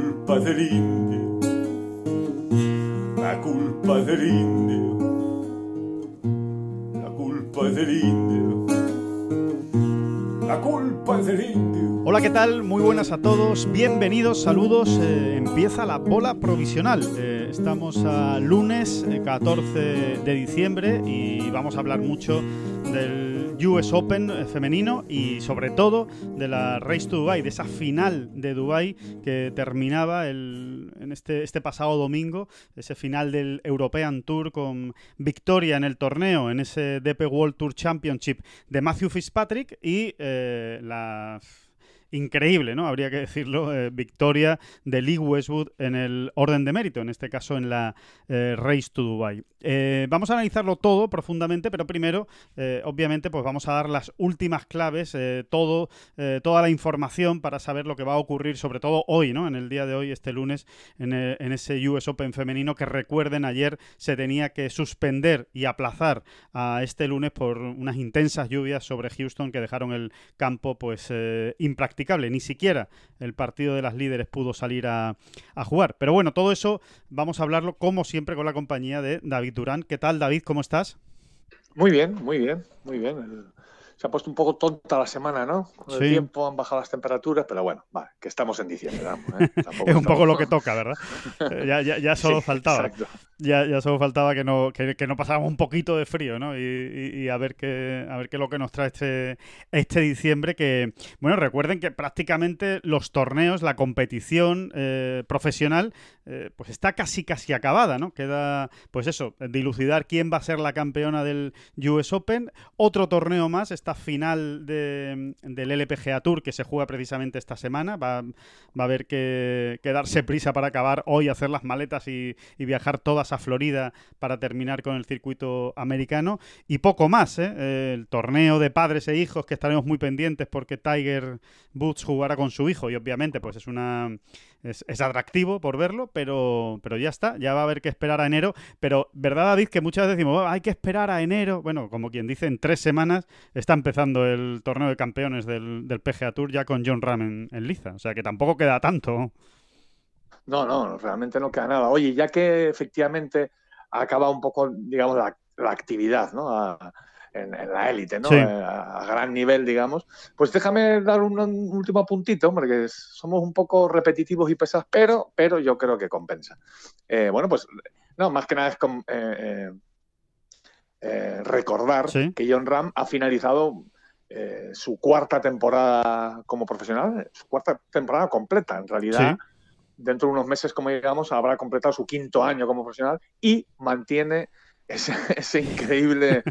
Culpa del indio, la culpa del indio, la culpa del indio, la culpa del indio. Hola, ¿qué tal? Muy buenas a todos. Bienvenidos, saludos. Eh, empieza la bola provisional. Eh, estamos a lunes eh, 14 de diciembre y vamos a hablar mucho del US Open eh, femenino y sobre todo de la Race to Dubai, de esa final de Dubai que terminaba el, en este, este pasado domingo, ese final del European Tour con victoria en el torneo, en ese DP World Tour Championship de Matthew Fitzpatrick y eh, la increíble, ¿no? Habría que decirlo, eh, victoria de Lee Westwood en el orden de mérito, en este caso en la eh, Race to Dubai. Eh, vamos a analizarlo todo profundamente, pero primero, obviamente, pues vamos a dar las últimas claves, todo, toda la información para saber lo que va a ocurrir, sobre todo hoy, ¿no? En el día de hoy, este lunes, en, ese US Open femenino que recuerden ayer se tenía que suspender y aplazar a este lunes por unas intensas lluvias sobre Houston que dejaron el campo pues eh, Ni siquiera el partido de las líderes pudo salir a, jugar. Pero bueno, todo eso vamos a hablarlo como siempre con la compañía de David Durán. ¿Qué tal, David? ¿Cómo estás? Muy bien, muy bien, muy bien. Se ha puesto un poco tonta la semana, ¿no? Con el tiempo han bajado las temperaturas, pero bueno, vale, que estamos en diciembre, vamos, ¿eh? Es un poco lo que toca, ¿verdad? Eh, ya, ya, ya solo Sí, faltaba. Exacto. Ya, ya solo faltaba que no, que, que no pasáramos un poquito de frío, ¿no? Y, y- y a ver qué, a ver qué es lo que nos trae este, este diciembre. Que, bueno, recuerden que prácticamente los torneos, la competición eh, profesional, eh, pues está casi casi acabada, ¿no? Queda, pues eso, dilucidar quién va a ser la campeona del US Open. Otro torneo más, final de, del LPGA Tour que se juega precisamente esta semana. Va, va a haber que, que darse prisa para acabar hoy, hacer las maletas y, y viajar todas a Florida para terminar con el circuito americano. Y poco más, ¿eh? Eh, El torneo de padres e hijos que estaremos muy pendientes porque Tiger Woods jugará con su hijo y obviamente pues es una... Es, es atractivo por verlo, pero, pero ya está, ya va a haber que esperar a enero. Pero, ¿verdad, David? Que muchas veces decimos, "Oh, hay que esperar a enero. Bueno, como quien dice, en tres semanas está empezando el torneo de campeones del, del PGA Tour ya con John Ram en, liza. O sea que tampoco queda tanto. No, no, realmente no queda nada. Oye, ya que efectivamente ha acabado un poco, digamos, la, la actividad, ¿no? En, en la élite, ¿no? Sí. Eh, A, a gran nivel, digamos. Pues déjame dar un, un último puntito, hombre, que somos un poco repetitivos y pesados, pero, pero yo creo que compensa. Eh, bueno, pues, no, más que nada es eh, eh, eh, recordar Sí. que John Ram ha finalizado eh, su cuarta temporada como profesional, su cuarta temporada completa, en realidad Sí. dentro de unos meses, como digamos, habrá completado su quinto año como profesional y mantiene ese, ese increíble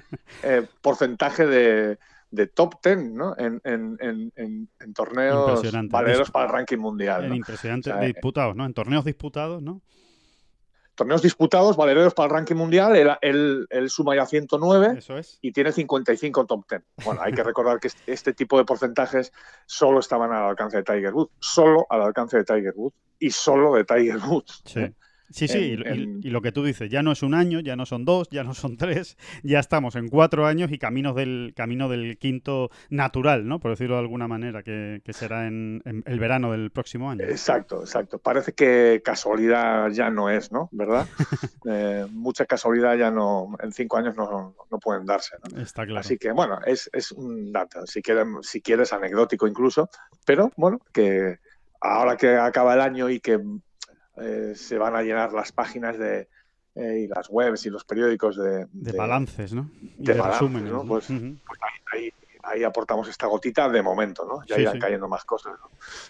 eh, porcentaje de, de top ten ¿no? en, en- en- torneos valeros para el ranking mundial. Impresionante O sea, disputados, ¿no? En torneos disputados, ¿no? Torneos disputados, valeros para el ranking mundial, él, él- él suma ya 109 Eso es. y tiene 55 top 10. Bueno, hay que recordar que este, este tipo de porcentajes solo estaban al alcance de Tiger Woods, solo al alcance de Tiger Woods y solo de Tiger Woods. Sí. ¿eh? Sí, sí, y- En- y, en- y lo que tú dices, ya no es un año, ya no son dos, ya no son tres, ya estamos en cuatro años y caminos del camino del quinto natural, ¿no? Por decirlo de alguna manera, que, que será en, en el verano del próximo año. Exacto, exacto. Parece que casualidad ya no es, ¿no? ¿Verdad? Eh, mucha casualidad ya no, en cinco años no, no pueden darse, ¿no? Está claro. Así que, bueno, es, es un dato, si, quieren, si quieres, anecdótico incluso, pero bueno, que ahora que acaba el año y que eh, se van a llenar las páginas de, eh, y las webs y los periódicos de, de balances, ¿no? Y de de, balances, resúmenes. ¿no? Pues- Ujú. pues ahí, ahí ahí aportamos esta gotita de momento, ¿no? Ya irán cayendo más cosas.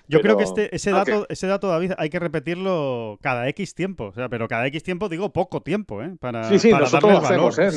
Yo creo que este, ese dato, ese dato, David, hay que repetirlo cada X tiempo. O sea, pero cada X tiempo digo poco tiempo, ¿eh? Para, sí, sí, nosotros lo hacemos, ¿eh?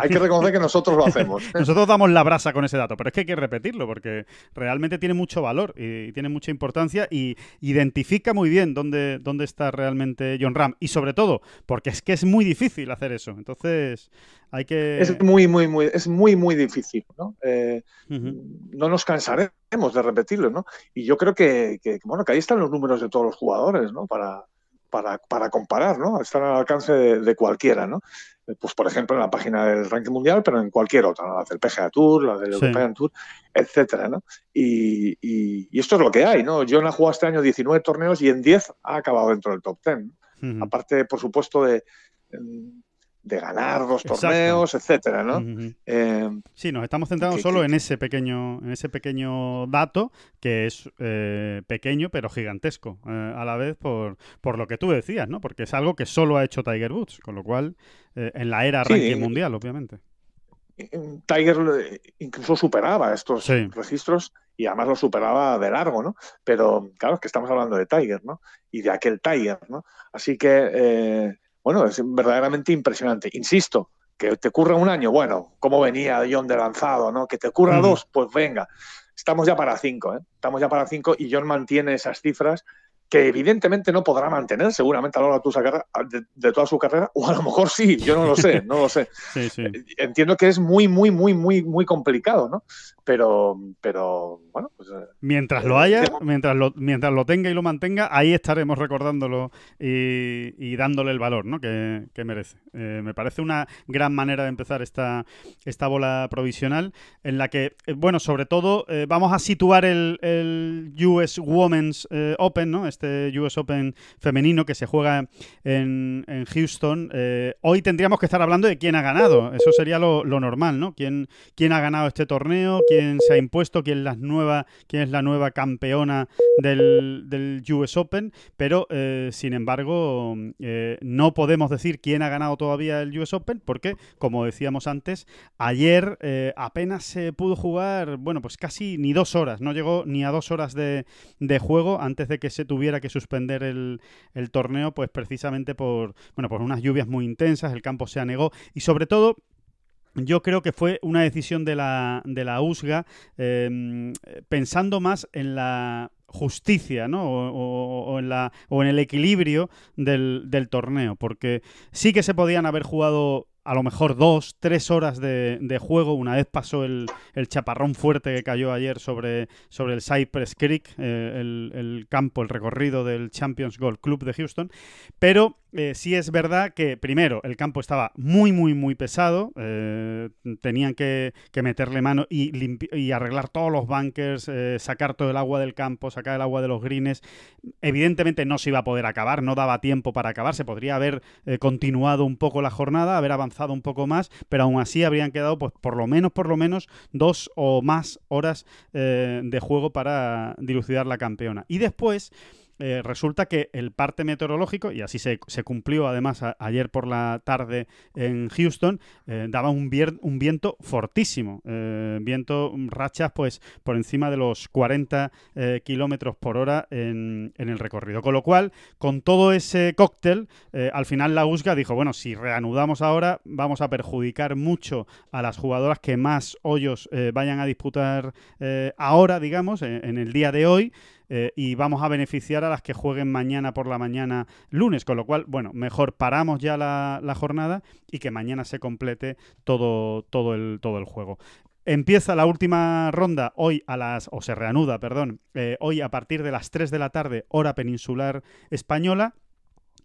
hay que reconocer que nosotros lo hacemos. nosotros damos la brasa con ese dato, pero es que hay que repetirlo porque realmente tiene mucho valor y, tiene mucha importancia y identifica muy bien dónde, dónde está realmente John Ram. Y sobre todo, porque es que es muy difícil hacer eso. Entonces, hay que... Es muy, muy, muy, es muy, muy difícil, ¿no? Eh, no nos cansaremos de repetirlo, ¿no? Y yo creo que, bueno, que ahí están los números de todos los jugadores, ¿no? Para, para, para comparar, ¿no? Están al alcance de, cualquiera, ¿no? Eh, pues, por ejemplo, en la página del ranking mundial, pero en cualquier otra, ¿no? la del PGA Tour, la del European Tour, etcétera, ¿no? Y, y, esto es lo que hay, ¿no? John ha jugado este año 19 torneos y en 10 ha acabado dentro del top 10. Aparte, por supuesto, de de ganar dos torneos, etcétera, ¿no? Eh, sí, nos estamos centrando solo en ese pequeño, en ese pequeño dato que es eh, pequeño pero gigantesco eh, a la vez por, por lo que tú decías, ¿no? Porque es algo que solo ha hecho Tiger Woods, con lo cual en la era ranking mundial, obviamente. Tiger incluso superaba estos registros y además lo superaba de largo, ¿no? Pero claro, es que estamos hablando de Tiger, ¿no? Y de aquel Tiger, ¿no? Así que bueno, es verdaderamente impresionante. Insisto, que te ocurra un año, bueno, cómo venía John de lanzado, ¿no? Que te ocurra dos, pues venga. Estamos ya para cinco, ¿eh? Estamos ya para cinco y John mantiene esas cifras que evidentemente no podrá mantener seguramente a lo largo de, de, toda su carrera, o a lo mejor sí, yo no lo sé, no lo sé. Entiendo que es muy, muy, muy, muy, muy complicado, ¿no? Pero, pero bueno, pues... Eh, mientras lo haya, mientras lo, mientras lo tenga y lo mantenga, ahí estaremos recordándolo y, dándole el valor, ¿no? Que, merece. Eh, me parece una gran manera de empezar esta, esta bola provisional en la que, eh, bueno, sobre todo vamos a situar el, el US Women's Open, ¿no? Este US Open femenino que se juega en, Houston. Eh, hoy tendríamos que estar hablando de quién ha ganado. Eso sería lo, normal, ¿no? ¿Quién, ¿Quién, ha ganado este torneo? ¿Quién se ha impuesto? ¿Quién, las nueva, quién es la nueva campeona del, US Open? Pero, eh, sin embargo, eh, no podemos decir quién ha ganado todavía el US Open porque, como decíamos antes, ayer apenas se pudo jugar, bueno, pues casi ni dos horas. No llegó ni a dos horas de, de juego antes de que se tuviera que suspender el, torneo, pues precisamente por, bueno, por unas lluvias muy intensas, el campo se anegó y sobre todo yo creo que fue una decisión de la, de la USGA em, pensando más en la justicia, ¿no? O, en la, o en el equilibrio del torneo, porque sí que se podían haber jugado a lo mejor dos, tres horas de, juego. Una vez pasó el, chaparrón fuerte que cayó ayer sobre, sobre el Cypress Creek, eh, el, campo, el recorrido del Champions Golf Club de Houston. Pero eh, sí es verdad que, primero, el campo estaba muy, muy, muy pesado. Eh, tenían que, meterle mano y, y, arreglar todos los bunkers, sacar todo el agua del campo, sacar el agua de los greens. Evidentemente no se iba a poder acabar, no daba tiempo para acabar. Se podría haber continuado un poco la jornada, haber avanzado un poco más, pero aún así habrían quedado pues por lo menos, por lo menos dos o más horas eh, de juego para dilucidar la campeona. Y después eh, resulta que el parte meteorológico, y así se, cumplió además ayer por la tarde en Houston, eh, daba un, viento fortísimo, eh, viento, mm, rachas pues por encima de los 40 kilómetros por hora en, el recorrido. Con lo cual, con todo ese cóctel, al final la USGA dijo, bueno, si reanudamos ahora, vamos a perjudicar mucho a las jugadoras que más hoyos vayan a disputar ahora, digamos, en el día de hoy. Eh, y vamos a beneficiar a las que jueguen mañana por la mañana lunes, con lo cual, bueno, mejor paramos ya la, jornada y que mañana se complete todo, todo, el, todo el juego. Empieza la última ronda hoy a las, o se reanuda, perdón, eh, hoy a partir de las 3 de la tarde, hora peninsular española.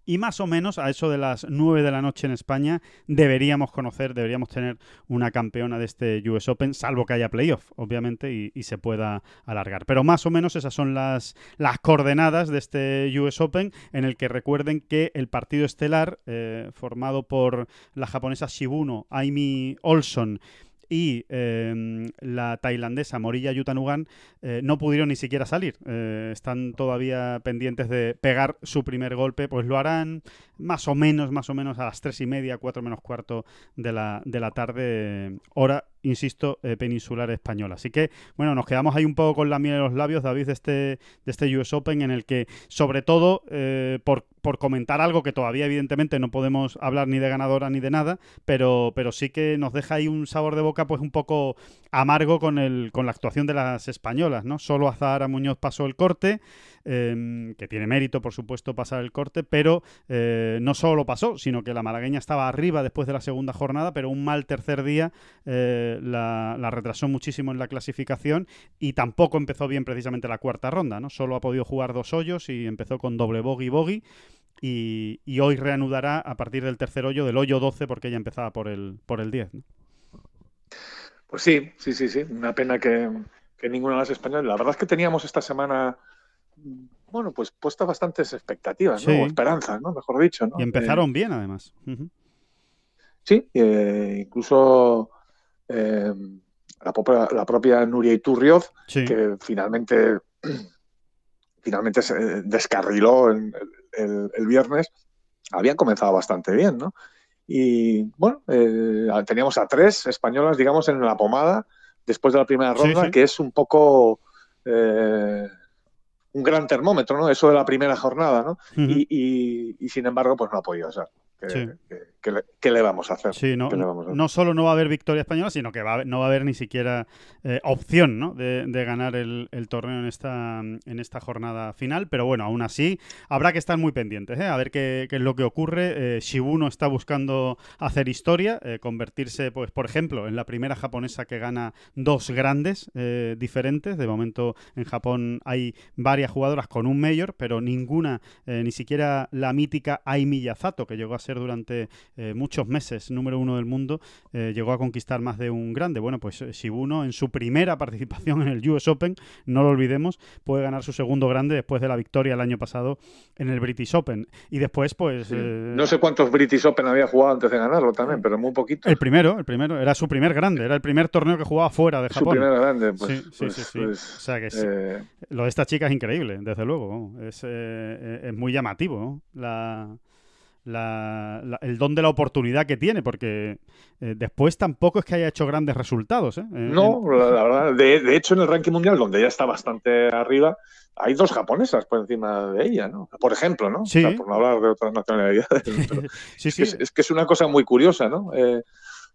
Y más o menos a eso de las 9 de la noche en España deberíamos conocer, deberíamos tener una campeona de este US Open, salvo que haya playoff, obviamente, y, se pueda alargar. Pero más o menos esas son las, las coordenadas de este US Open, en el que recuerden que el partido estelar, eh, formado por la japonesa Shibuno, Aimi Olson, y em, la tailandesa Morilla Yutanugan eh, no pudieron ni siquiera salir. Eh, están todavía pendientes de pegar su primer golpe, pues lo harán más o menos, más o menos a las tres y media, cuatro menos cuarto de la, de la tarde, hora insisto, eh, peninsular española. Así que, bueno, nos quedamos ahí un poco con la miel en los labios, David, de este, de este US Open, en el que, sobre todo, eh, por, por, comentar algo que todavía, evidentemente, no podemos hablar ni de ganadora ni de nada, pero, pero sí que nos deja ahí un sabor de boca, pues un poco amargo con, el, con la actuación de las españolas, ¿no? Solo Azahara Muñoz pasó el corte. Em, que tiene mérito, por supuesto, pasar el corte, pero eh, no solo lo pasó, sino que la malagueña estaba arriba después de la segunda jornada, pero un mal tercer día eh, la, retrasó muchísimo en la clasificación y tampoco empezó bien precisamente la cuarta ronda, ¿no? Solo ha podido jugar dos hoyos y empezó con doble bogey bogey. Y, hoy reanudará a partir del tercer hoyo, del hoyo 12, porque ella empezaba por el, por el 10. Pues sí, sí, sí, sí. Una pena que, que ninguna de las españolas. La verdad es que teníamos esta semana bueno, pues puesta bastantes expectativas, ¿no? O esperanzas, ¿no? Mejor dicho, ¿no? Y empezaron eh, bien, además. Sí, eh, incluso eh, la, propia, la, propia, Nuria Iturrioz, que finalmente, finalmente se descarriló el, el, viernes, habían comenzado bastante bien, ¿no? Y bueno, teníamos a tres españolas, digamos, en la pomada después de la primera ronda, que es un poco un gran termómetro, ¿no? Eso de la primera jornada, ¿no? y, y, sin embargo, pues no ha podido ser. ¿Qué, le, vamos a hacer? Sí, no, no solo no va a haber victoria española, sino que va no va a haber ni siquiera eh, opción ¿no? de, ganar el, torneo en esta, en esta jornada final. Pero bueno, aún así habrá que estar muy pendientes, ¿eh? a ver qué, es lo que ocurre. Eh, Shibuno está buscando hacer historia, convertirse, pues, por ejemplo, en la primera japonesa que gana dos grandes diferentes. De momento en Japón hay varias jugadoras con un mayor, pero ninguna, ni siquiera la mítica Ai Miyazato, que llegó a ser durante eh, muchos meses número uno del mundo, eh, llegó a conquistar más de un grande. Bueno, pues eh, Shibuno en su primera participación en el US Open, no lo olvidemos, puede ganar su segundo grande después de la victoria el año pasado en el British Open. Y después, pues... no sé cuántos British Open había jugado antes de ganarlo también, pero muy poquito. El primero, el primero, era su primer grande, era el primer torneo que jugaba fuera de Japón. Su primer grande, pues. Sí, sí, pues, sí. Pues, o sea que lo de esta chica es increíble, desde luego. Es, es muy llamativo, La el don de la oportunidad que tiene, porque eh, después tampoco es que haya hecho grandes resultados. ¿eh? eh no, la, verdad, de, hecho en el ranking mundial, donde ella está bastante arriba, hay dos japonesas por encima de ella, ¿no? Por ejemplo, ¿no? Sí. por no hablar de otras nacionalidades. sí, sí. Es, que es, una cosa muy curiosa, ¿no? Eh,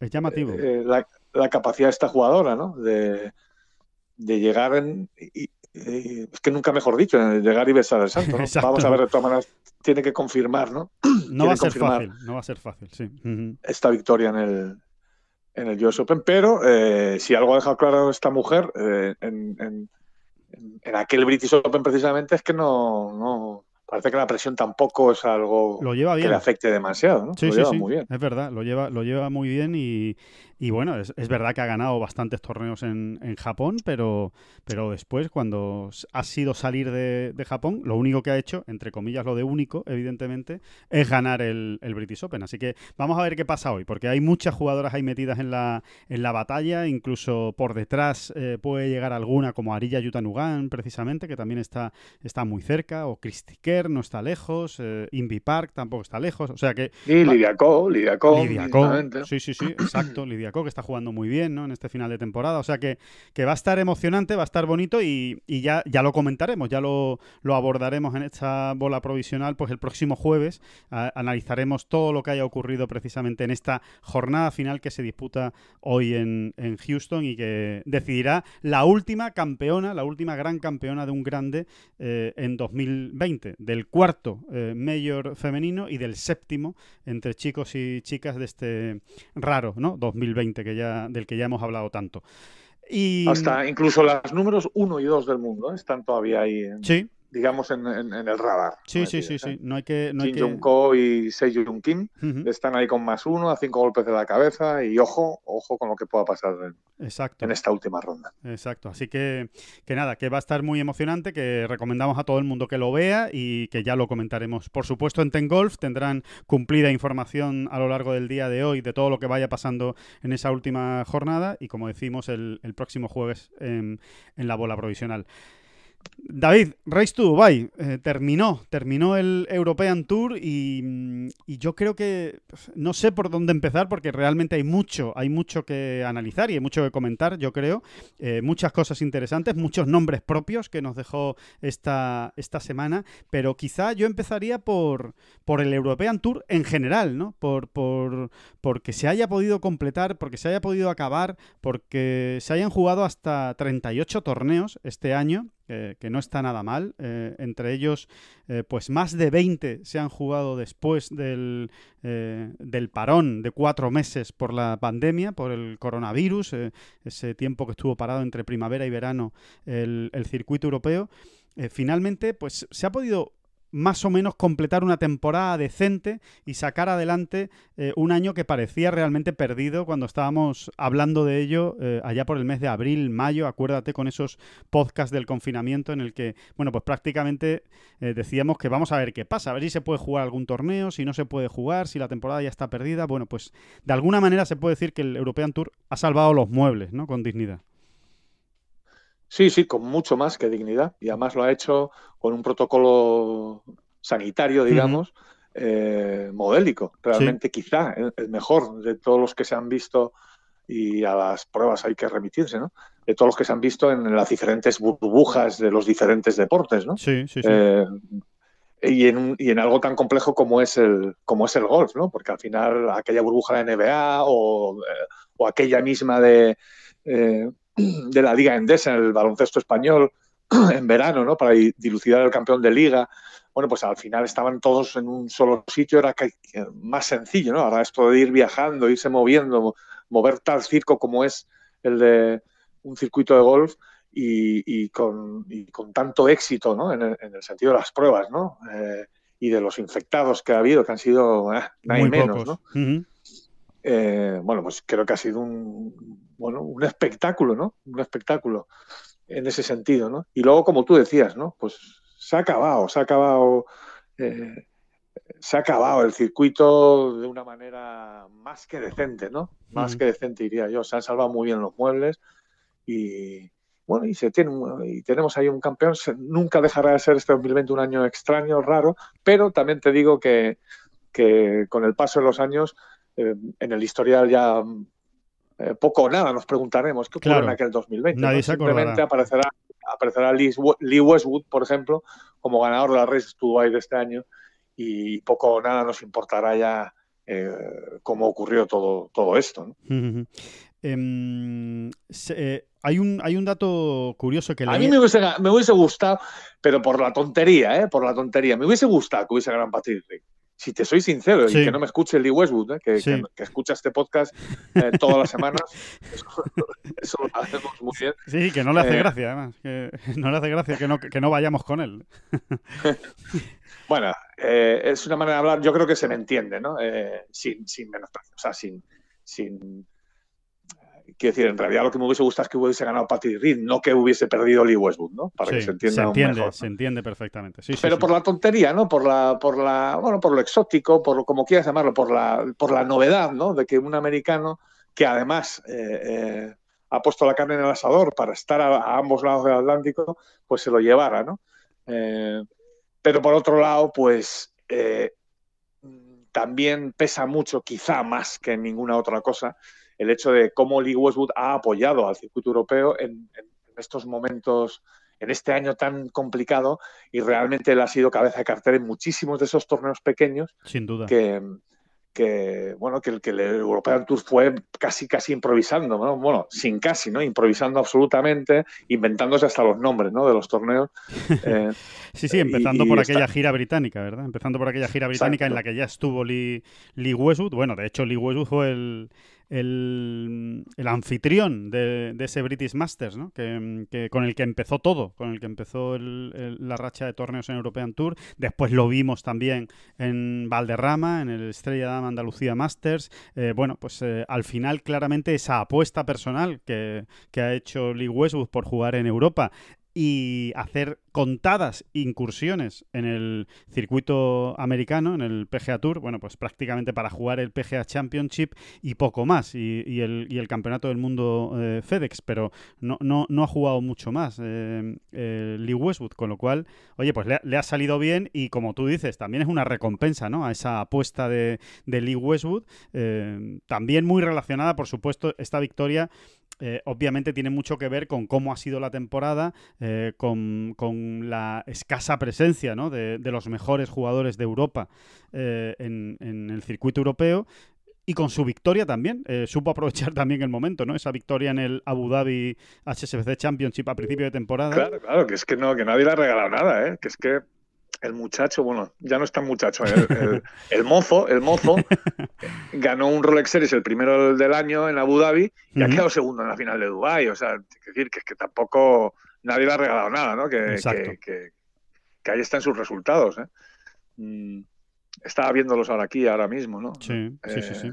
es llamativo. La, la, capacidad de esta jugadora, ¿no? De, de llegar en, es que nunca mejor dicho, llegar y besar al santo. Vamos a ver de todas maneras tiene que confirmar, ¿no? No va a ser fácil, no va a ser fácil, sí. Esta victoria en el, en el US Open, pero eh, si algo ha dejado claro esta mujer eh, en, en, en, aquel British Open precisamente es que no, no, parece que la presión tampoco es algo que le afecte demasiado, ¿no? Sí, lo lleva muy bien. Es verdad, lo lleva, lo lleva muy bien y, y bueno, es, verdad que ha ganado bastantes torneos en, en, Japón, pero, pero después, cuando ha sido salir de, de, Japón, lo único que ha hecho, entre comillas, lo de único, evidentemente, es ganar el, el, British Open. Así que vamos a ver qué pasa hoy, porque hay muchas jugadoras ahí metidas en la, en la batalla, incluso por detrás eh, puede llegar alguna como Arilla Yutanugan, precisamente, que también está, está muy cerca, o Christy Kerr no está lejos, eh, Invi Park tampoco está lejos, o sea que... Y Lidia Co, Lidia Co. Lidia Co, sí, sí, sí, exacto, Lidia que está jugando muy bien ¿no? en este final de temporada. O sea que, que va a estar emocionante, va a estar bonito y, ya, ya lo comentaremos, ya lo, lo, abordaremos en esta bola provisional pues el próximo jueves. analizaremos todo lo que haya ocurrido precisamente en esta jornada final que se disputa hoy en, en Houston y que decidirá la última campeona, la última gran campeona de un grande eh, en 2020, del cuarto eh, mayor femenino y del séptimo entre chicos y chicas de este raro, ¿no? 2020 que ya, del que ya hemos hablado tanto. Y... Hasta incluso los números 1 y 2 del mundo ¿eh? están todavía ahí. Sí, digamos, en, el radar. Sí, sí, sí, sí. No hay que. No Kim Jong-ko y Sejong Kim están ahí con más uno, a cinco golpes de la cabeza y ojo, ojo con lo que pueda pasar en, Exacto. en esta última ronda. Exacto. Así que, que nada, que va a estar muy emocionante, que recomendamos a todo el mundo que lo vea y que ya lo comentaremos. Por supuesto, en Ten Golf tendrán cumplida información a lo largo del día de hoy de todo lo que vaya pasando en esa última jornada y, como decimos, el, próximo jueves en, en la bola provisional. David, Race to Dubai eh, terminó, terminó el European Tour y, yo creo que pues, no sé por dónde empezar porque realmente hay mucho, hay mucho que analizar y hay mucho que comentar, yo creo, eh, muchas cosas interesantes, muchos nombres propios que nos dejó esta, esta semana, pero quizá yo empezaría por, por el European Tour en general, ¿no? Por, por, porque se haya podido completar, porque se haya podido acabar, porque se hayan jugado hasta 38 torneos este año que no está nada mal. Eh, entre ellos, eh, pues más de 20 se han jugado después del, eh, del, parón de cuatro meses por la pandemia, por el coronavirus, ese tiempo que estuvo parado entre primavera y verano el, el circuito europeo. finalmente, pues se ha podido más o menos completar una temporada decente y sacar adelante eh, un año que parecía realmente perdido cuando estábamos hablando de ello eh, allá por el mes de abril, mayo, acuérdate con esos podcasts del confinamiento en el que, bueno, pues prácticamente eh, decíamos que vamos a ver qué pasa, a ver si se puede jugar algún torneo, si no se puede jugar, si la temporada ya está perdida, bueno, pues de alguna manera se puede decir que el European Tour ha salvado los muebles, ¿no? Con dignidad. Sí, sí, con mucho más que dignidad. Y además lo ha hecho con un protocolo sanitario, digamos, eh, modélico. Realmente quizá el, mejor de todos los que se han visto, y a las pruebas hay que remitirse, ¿no? De todos los que se han visto en las diferentes burbujas de los diferentes deportes, ¿no? Sí, sí, sí. Eh, y en, y en, algo tan complejo como es el como es el golf, ¿no? Porque al final aquella burbuja de NBA o, eh, o aquella misma de de la Liga Endesa, en el baloncesto español, en verano, ¿no? Para dilucidar el campeón de liga. Bueno, pues al final estaban todos en un solo sitio, era más sencillo, ¿no? Ahora esto de ir viajando, irse moviendo, mover tal circo como es el de un circuito de golf y, con, tanto éxito, ¿no? En el, sentido de las pruebas, ¿no? Eh, y de los infectados que ha habido, que han sido eh, menos, ¿no? Eh, bueno, pues creo que ha sido un, bueno, un espectáculo, ¿no? Un espectáculo en ese sentido, ¿no? Y luego, como tú decías, ¿no? Pues se ha acabado, se ha acabado, eh, se ha acabado el circuito de una manera más que decente, ¿no? Más que decente, diría yo. Se han salvado muy bien los muebles y, bueno, y, se tiene, y tenemos ahí un campeón. nunca dejará de ser este 2020 un año extraño, raro, pero también te digo que, que con el paso de los años, eh, en el historial ya eh, poco o nada nos preguntaremos qué ocurre en aquel 2020. Nadie Simplemente aparecerá, aparecerá Lee, Westwood, por ejemplo, como ganador de la Race to de este año y poco o nada nos importará ya eh, cómo ocurrió todo, todo esto. Em, eh, hay, un, hay un dato curioso que... A mí me hubiese, me hubiese gustado, pero por la tontería, ¿eh? por la tontería, me hubiese gustado que hubiese ganado Patrick si te soy sincero, y que no me escuche Lee Westwood, ¿eh? que, que, escucha este podcast eh, todas las semanas, eso, lo hacemos muy bien. Sí, que no le hace eh, gracia, además. Que no le hace gracia que no, que no vayamos con él. bueno, es una manera de hablar, yo creo que se me entiende, ¿no? sin, sin menosprecio, o sea, sin, sin quiero decir, en realidad lo que me hubiese gustado es que hubiese ganado Patrick Reed, no que hubiese perdido Lee Westwood, ¿no? Para que se entienda se entiende, Se entiende perfectamente. Sí, Pero por la tontería, ¿no? Por la, por la, bueno, por lo exótico, por lo, como quieras llamarlo, por la, por la novedad, ¿no? De que un americano que además eh, eh, ha puesto la carne en el asador para estar a, ambos lados del Atlántico, pues se lo llevara, ¿no? Eh, pero por otro lado, pues también pesa mucho, quizá más que en ninguna otra cosa, el hecho de cómo Lee Westwood ha apoyado al circuito europeo en, estos momentos, en este año tan complicado, y realmente él ha sido cabeza de cartel en muchísimos de esos torneos pequeños. Sin duda. Que, que bueno que el que el European Tour fue casi casi improvisando bueno sin casi no improvisando absolutamente inventándose hasta los nombres ¿no? de los torneos eh, sí sí empezando por aquella gira británica verdad empezando por aquella gira británica en la que ya estuvo Lee, Lee Westwood bueno de hecho Lee Westwood fue el el, anfitrión de, ese British Masters, ¿no? que, con el que empezó todo, con el que empezó la racha de torneos en European Tour. Después lo vimos también en Valderrama, en el Estrella Dama Andalucía Masters. Eh, bueno, pues eh, al final claramente esa apuesta personal que, que ha hecho Lee Westwood por jugar en Europa y hacer contadas incursiones en el circuito americano, en el PGA Tour, bueno, pues prácticamente para jugar el PGA Championship y poco más, y, el, Campeonato del Mundo eh, FedEx, pero no, no, no, ha jugado mucho más eh, Lee Westwood, con lo cual, oye, pues le, ha salido bien y como tú dices, también es una recompensa, ¿no? A esa apuesta de, de Lee Westwood, también muy relacionada, por supuesto, esta victoria eh, obviamente tiene mucho que ver con cómo ha sido la temporada, eh, con, la escasa presencia de, los mejores jugadores de Europa eh, en, el circuito europeo. Y con su victoria también, supo aprovechar también el momento, ¿no? Esa victoria en el Abu Dhabi HSBC Championship a principio de temporada. Claro, claro, que es que no, que nadie le ha regalado nada, ¿eh? Que es que el muchacho, bueno, ya no es tan muchacho, el, mozo, el mozo ganó un Rolex Series el primero del año en Abu Dhabi y ha quedado segundo en la final de Dubai. O sea, es decir, que es que tampoco nadie le ha regalado nada, ¿no? Que, que, que, ahí están sus resultados. ¿eh? Mm, estaba viéndolos ahora aquí, ahora mismo, ¿no? Sí, sí, sí, sí.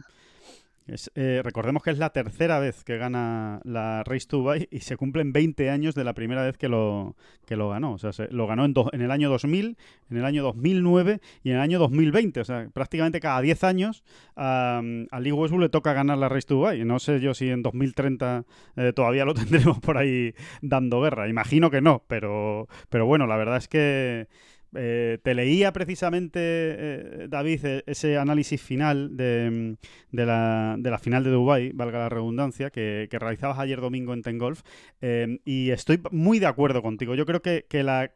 Eh, recordemos que es la tercera vez que gana la Race to Dubai y se cumplen 20 años de la primera vez que lo, que lo ganó. O sea, se, lo ganó en, en, el año 2000, en el año 2009 y en el año 2020. O sea, prácticamente cada 10 años a, Lee Westwood le toca ganar la Race to Dubai. No sé yo si en 2030 eh, todavía lo tendremos por ahí dando guerra. Imagino que no, pero, pero bueno, la verdad es que eh, te leía precisamente, eh, David, e, ese análisis final de, la, final de Dubai, valga la redundancia, que, realizabas ayer domingo en Tengolf, eh, y estoy muy de acuerdo contigo. Yo creo que, la,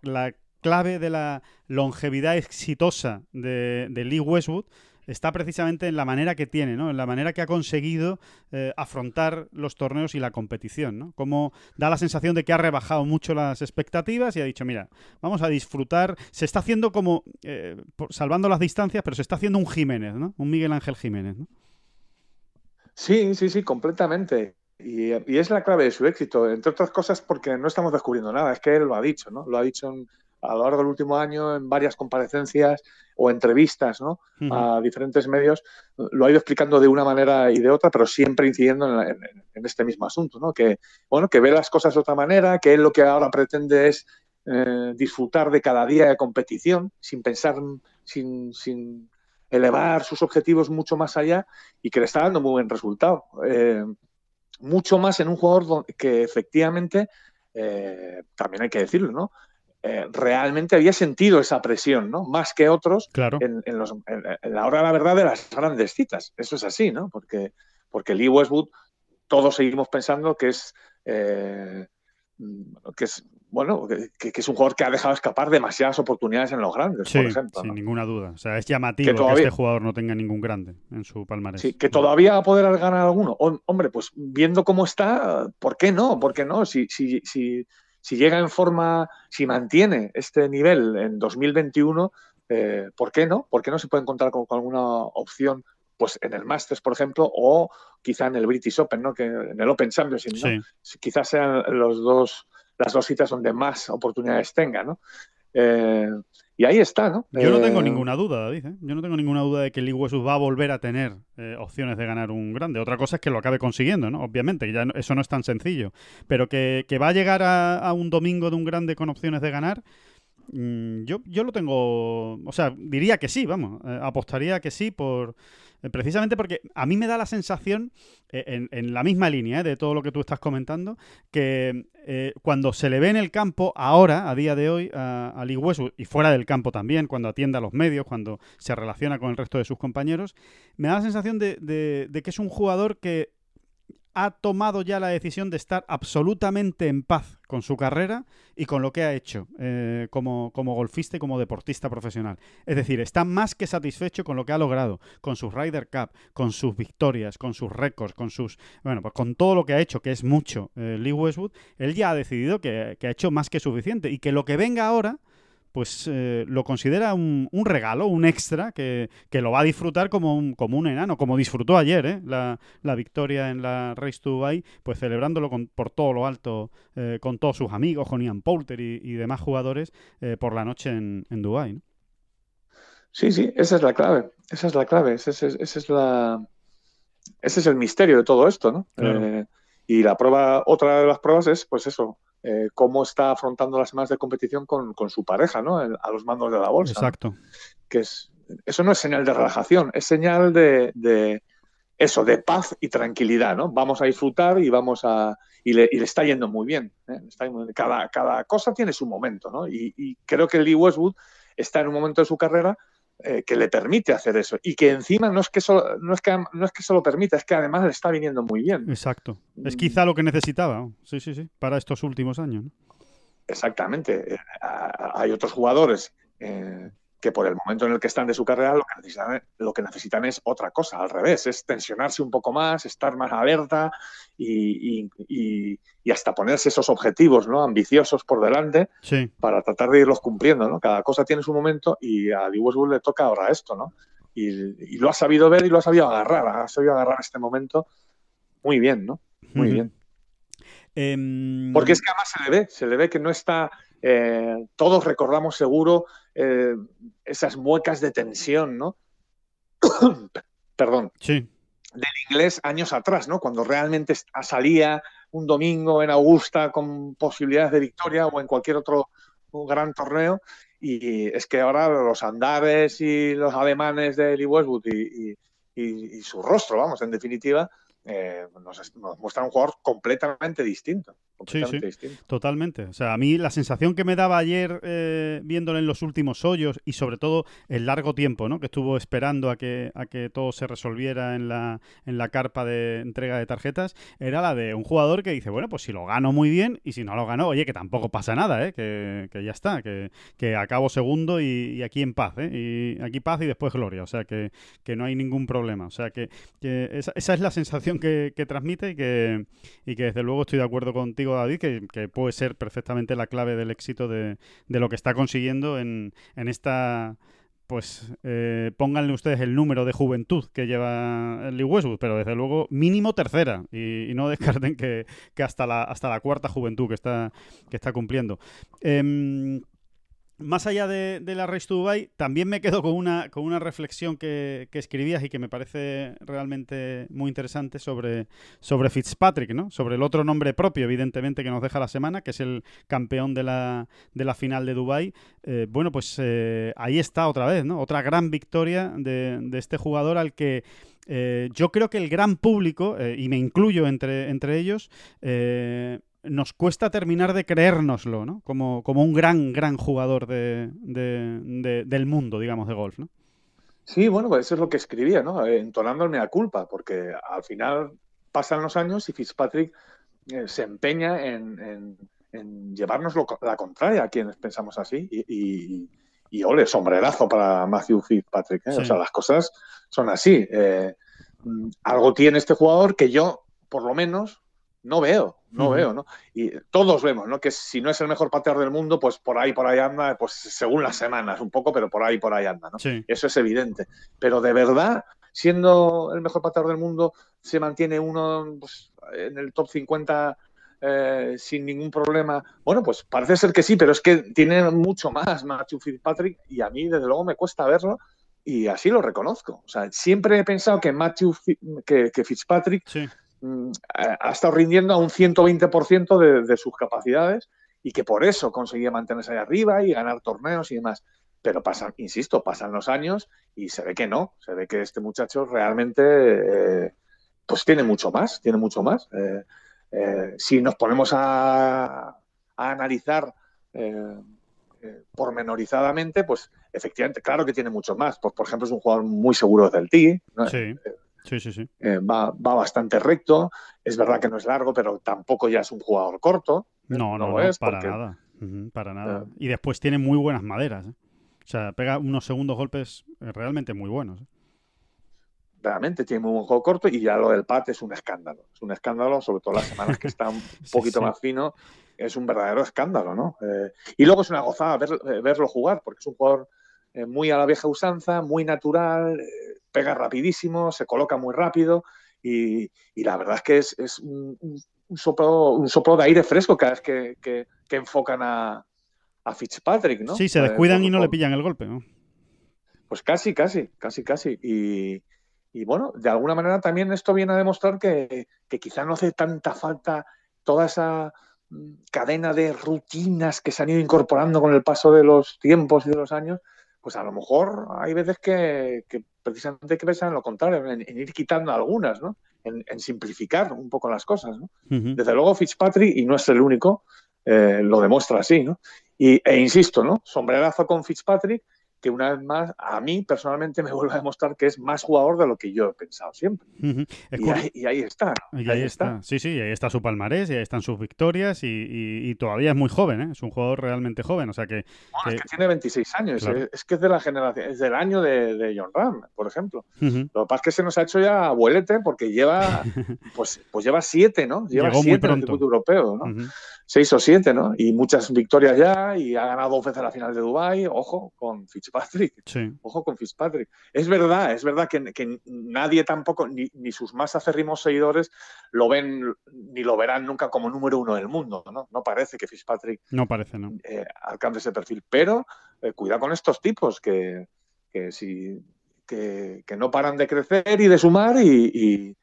clave de la longevidad exitosa de, de Lee Westwood está precisamente en la manera que tiene, ¿no? En la manera que ha conseguido eh, afrontar los torneos y la competición, ¿no? Como da la sensación de que ha rebajado mucho las expectativas y ha dicho, mira, vamos a disfrutar. Se está haciendo como, eh, salvando las distancias, pero se está haciendo un Jiménez, ¿no? Un Miguel Ángel Jiménez. Sí, sí, sí, completamente. Y, es la clave de su éxito, entre otras cosas porque no estamos descubriendo nada, es que él lo ha dicho, ¿no? Lo ha dicho a lo largo del último año en varias comparecencias o entrevistas ¿no? a diferentes medios, lo ha ido explicando de una manera y de otra, pero siempre incidiendo en, este mismo asunto, ¿no? que, bueno, que ve las cosas de otra manera, que él lo que ahora pretende es eh, disfrutar de cada día de competición sin pensar, sin, sin, elevar sus objetivos mucho más allá y que le está dando muy buen resultado. Eh, mucho más en un jugador que efectivamente, eh, también hay que decirlo, ¿no? Eh, realmente había sentido esa presión, ¿no? Más que otros en, la hora de la verdad de las grandes citas. Eso es así, ¿no? Porque, porque Lee Westwood, todos seguimos pensando que es, eh, que es bueno, que, es un jugador que ha dejado escapar demasiadas oportunidades en los grandes, por ejemplo. Sin ninguna duda. O sea, es llamativo que, este jugador no tenga ningún grande en su palmarés. Sí, que todavía va a poder ganar alguno. hombre, pues viendo cómo está, ¿por qué no? ¿Por qué no? Si, si, si, si llega en forma, si mantiene este nivel en 2021, eh, ¿por qué no? ¿Por qué no se puede encontrar con, alguna opción pues en el Masters, por ejemplo, o quizá en el British Open, ¿no? Que en el Open Championship, ¿no? Quizás sean los dos, las dos citas donde más oportunidades tenga, ¿no? Eh, y ahí está, ¿no? Yo no tengo eh, ninguna duda, David. ¿eh? Yo no tengo ninguna duda de que Lee Westwood va a volver a tener opciones de ganar un grande. Otra cosa es que lo acabe consiguiendo, ¿no? Obviamente, ya eso no es tan sencillo. Pero que, va a llegar a, un domingo de un grande con opciones de ganar, mm, yo, yo lo tengo. O sea, diría que sí, vamos. apostaría que sí por eh, precisamente porque a mí me da la sensación, eh, en, la misma línea eh, de todo lo que tú estás comentando, que cuando se le ve en el campo, ahora, a día de hoy, a, Lee Westwood, y fuera del campo también, cuando atiende a los medios, cuando se relaciona con el resto de sus compañeros, me da la sensación de que es un jugador que ha tomado ya la decisión de estar absolutamente en paz con su carrera y con lo que ha hecho eh, como, como, golfista y como deportista profesional. Es decir, está más que satisfecho con lo que ha logrado, con su Ryder Cup, con sus victorias, con sus récords, con sus. Bueno, pues con todo lo que ha hecho, que es mucho eh, Lee Westwood, él ya ha decidido que, que ha hecho más que suficiente y que lo que venga ahora pues eh, lo considera un, un, regalo, un extra, que, lo va a disfrutar como un, como un enano, como disfrutó ayer ¿eh? la, la, victoria en la Race to Dubai, pues celebrándolo con, por todo lo alto eh, con todos sus amigos, con Ian Poulter y, demás jugadores eh, por la noche en, en Dubái. Sí, sí, esa es la clave, esa es la clave, esa es, esa es la... Ese es el misterio de todo esto, ¿no? y la prueba, otra de las pruebas es, pues eso, eh, cómo está afrontando las semanas de competición con, su pareja, ¿no? a los mandos de la bolsa. Exacto. Que es, eso no es señal de relajación, es señal de, eso, de paz y tranquilidad, ¿no? Vamos a disfrutar y vamos a. Y le, está yendo muy bien. ¿eh? cada, cada cosa tiene su momento, ¿no? Y, y, creo que Lee Westwood está en un momento de su carrera eh, que le permite hacer eso y que encima no es que solo, no es que no es que se lo permita, es que además le está viniendo muy bien. Exacto. Es quizá lo que necesitaba. Sí, sí, sí, para estos últimos años. Exactamente. Eh, hay otros jugadores eh, que por el momento en el que están de su carrera lo que, necesitan, lo que necesitan es otra cosa, al revés, es tensionarse un poco más, estar más alerta y, hasta ponerse esos objetivos ¿no? ambiciosos por delante para tratar de irlos cumpliendo. ¿no? Cada cosa tiene su momento y a Lee Westwood le toca ahora esto, ¿no? Y, lo ha sabido ver y lo ha sabido agarrar, ha sabido agarrar este momento muy bien, ¿no? Muy bien. Em, Porque es que además se le ve, se le ve que no está eh, todos recordamos seguro eh, esas muecas de tensión, ¿no? Perdón. Sí. Del inglés años atrás, ¿no? Cuando realmente salía un domingo en Augusta con posibilidades de victoria o en cualquier otro gran torneo. Y es que ahora los andares y los alemanes de Lee Westwood y, y su rostro, vamos, en definitiva, eh, nos, muestra un jugador completamente distinto. Sí, sí, totalmente. O sea, a mí la sensación que me daba ayer eh, viéndolo en los últimos hoyos y sobre todo el largo tiempo ¿no? que estuvo esperando a que, a que todo se resolviera en la, en la carpa de entrega de tarjetas, era la de un jugador que dice, bueno, pues si lo gano muy bien y si no lo gano, oye, que tampoco pasa nada, ¿eh? que, ya está, que, que acabo segundo y, aquí en paz, ¿eh? y aquí paz y después gloria, o sea, que, no hay ningún problema. O sea, que, esa, esa es la sensación que, transmite y que, y que desde luego estoy de acuerdo contigo, David, que, puede ser perfectamente la clave del éxito de, lo que está consiguiendo en, en esta pues eh, pónganle ustedes el número de juventud que lleva Lee Westwood, pero desde luego mínimo tercera y, no descarten que, hasta la hasta la cuarta juventud que está que está cumpliendo. Em, más allá de, la Race to Dubai, también me quedo con una, con una reflexión que, escribías y que me parece realmente muy interesante sobre, sobre Fitzpatrick, ¿no? Sobre el otro nombre propio, evidentemente, que nos deja la semana, que es el campeón de la, de la final de Dubai. Eh, bueno, pues eh, ahí está otra vez, ¿no? Otra gran victoria de, este jugador al que eh, yo creo que el gran público, y me incluyo entre, entre ellos, nos cuesta terminar de creérnoslo, ¿no? Como, como un gran, gran jugador de, del mundo, digamos, de golf, ¿no? Sí, bueno, pues eso es lo que escribía, ¿no? Entonándome a culpa, porque al final pasan los años y Fitzpatrick eh, se empeña en, llevarnos la contraria a quienes pensamos así. Y, y, ole, sombrerazo para Matthew Fitzpatrick. ¿eh? O sea, las cosas son así. Eh, mm, algo tiene este jugador que yo, por lo menos, no veo, no veo, ¿no? Y todos vemos, ¿no? Que si no es el mejor pateador del mundo, pues por ahí, por ahí anda, pues según las semanas, un poco, pero por ahí, por ahí anda, ¿no? Eso es evidente. Pero de verdad, siendo el mejor pateador del mundo, se mantiene uno pues, en el top 50 eh, sin ningún problema. Bueno, pues parece ser que sí, pero es que tiene mucho más Matthew Fitzpatrick y a mí, desde luego, me cuesta verlo y así lo reconozco. O sea, siempre he pensado que Matthew, que, que Fitzpatrick Mm, ha estado rindiendo a un 120% de, de sus capacidades y que por eso conseguía mantenerse ahí arriba y ganar torneos y demás. Pero pasan, insisto, pasan los años y se ve que no, se ve que este muchacho realmente eh, pues tiene mucho más, tiene mucho más. Eh, eh, si nos ponemos a, analizar pormenorizadamente, pues efectivamente, claro que tiene mucho más. Pues, por ejemplo, es un jugador muy seguro del tee. Sí. Sí, sí, sí. Eh, va, bastante recto. Es verdad que no es largo, pero tampoco ya es un jugador corto. No, no, no, es para nada. para nada. y después tiene muy buenas maderas. ¿eh? O sea, pega unos segundos golpes eh, realmente muy buenos. Realmente tiene muy buen juego corto y ya lo del pat es un escándalo. Es un escándalo, sobre todo las semanas que está un poquito más fino. Es un verdadero escándalo, ¿no? y luego es una gozada verlo jugar, porque es un jugador muy a la vieja usanza, muy natural, pega rapidísimo, se coloca muy rápido y, la verdad es que es, un, soplo, un soplo de aire fresco cada vez que, enfocan a, Fitzpatrick, ¿no? Sí, se descuidan y no le pillan el golpe, ¿no? Pues casi, casi, casi, casi. Y, bueno, de alguna manera también esto viene a demostrar que, quizá no hace tanta falta toda esa mm, cadena de rutinas que se han ido incorporando con el paso de los tiempos y de los años, pues a lo mejor hay veces que, precisamente hay que pensar en lo contrario, en, ir quitando algunas, ¿no? En, simplificar un poco las cosas, ¿no? Desde luego Fitzpatrick, y no es el único, eh, lo demuestra así, ¿no? Y, e insisto, ¿no? Sombrerazo con Fitzpatrick, que una vez más a mí personalmente me vuelve a demostrar que es más jugador de lo que yo he pensado siempre. y, ahí, está. Y ahí, está. Sí, sí, ahí está su palmarés, y ahí están sus victorias y, todavía es muy joven, ¿eh? es un jugador realmente joven, o sea que... es que tiene 26 años, es, que es de la generación, es del año de, John Ram, por ejemplo. Lo que pasa es que se nos ha hecho ya abuelete porque lleva, pues, pues lleva siete, ¿no? Lleva siete en el circuito europeo, ¿no? Seis o siete, ¿no? Y muchas victorias ya y ha ganado dos veces la final de Dubai. Ojo con Fitzpatrick. Ojo con Fitzpatrick. Es verdad, es verdad que, nadie tampoco, ni, sus más acérrimos seguidores, lo ven ni lo verán nunca como número uno del mundo, ¿no? No parece que Fitzpatrick no parece, ¿no? Eh, alcance ese perfil. Pero eh, cuidado con estos tipos que, que, si, que, no paran de crecer y de sumar y y,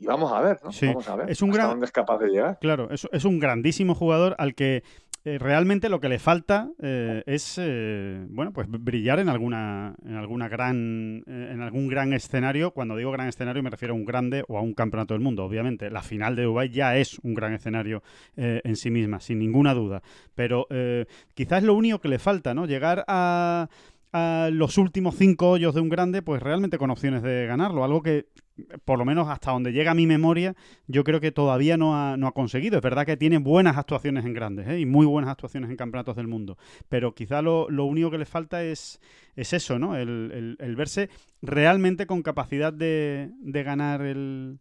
vamos a ver, ¿no? Vamos a ver es un gran... dónde es capaz de llegar. Claro, es, es un grandísimo jugador al que eh, realmente lo que le falta eh, es eh, bueno pues brillar en alguna en alguna gran en algún gran escenario cuando digo gran escenario me refiero a un grande o a un campeonato del mundo obviamente la final de Dubai ya es un gran escenario en sí misma sin ninguna duda pero quizás lo único que le falta no llegar a los últimos cinco hoyos de un grande, pues realmente con opciones de ganarlo. Algo que, por lo menos hasta donde llega mi memoria, yo creo que todavía no ha, no ha conseguido. Es verdad que tiene buenas actuaciones en grandes ¿eh? y muy buenas actuaciones en campeonatos del mundo. Pero quizá lo, único que le falta es, es eso, ¿no? El, verse realmente con capacidad de, ganar el,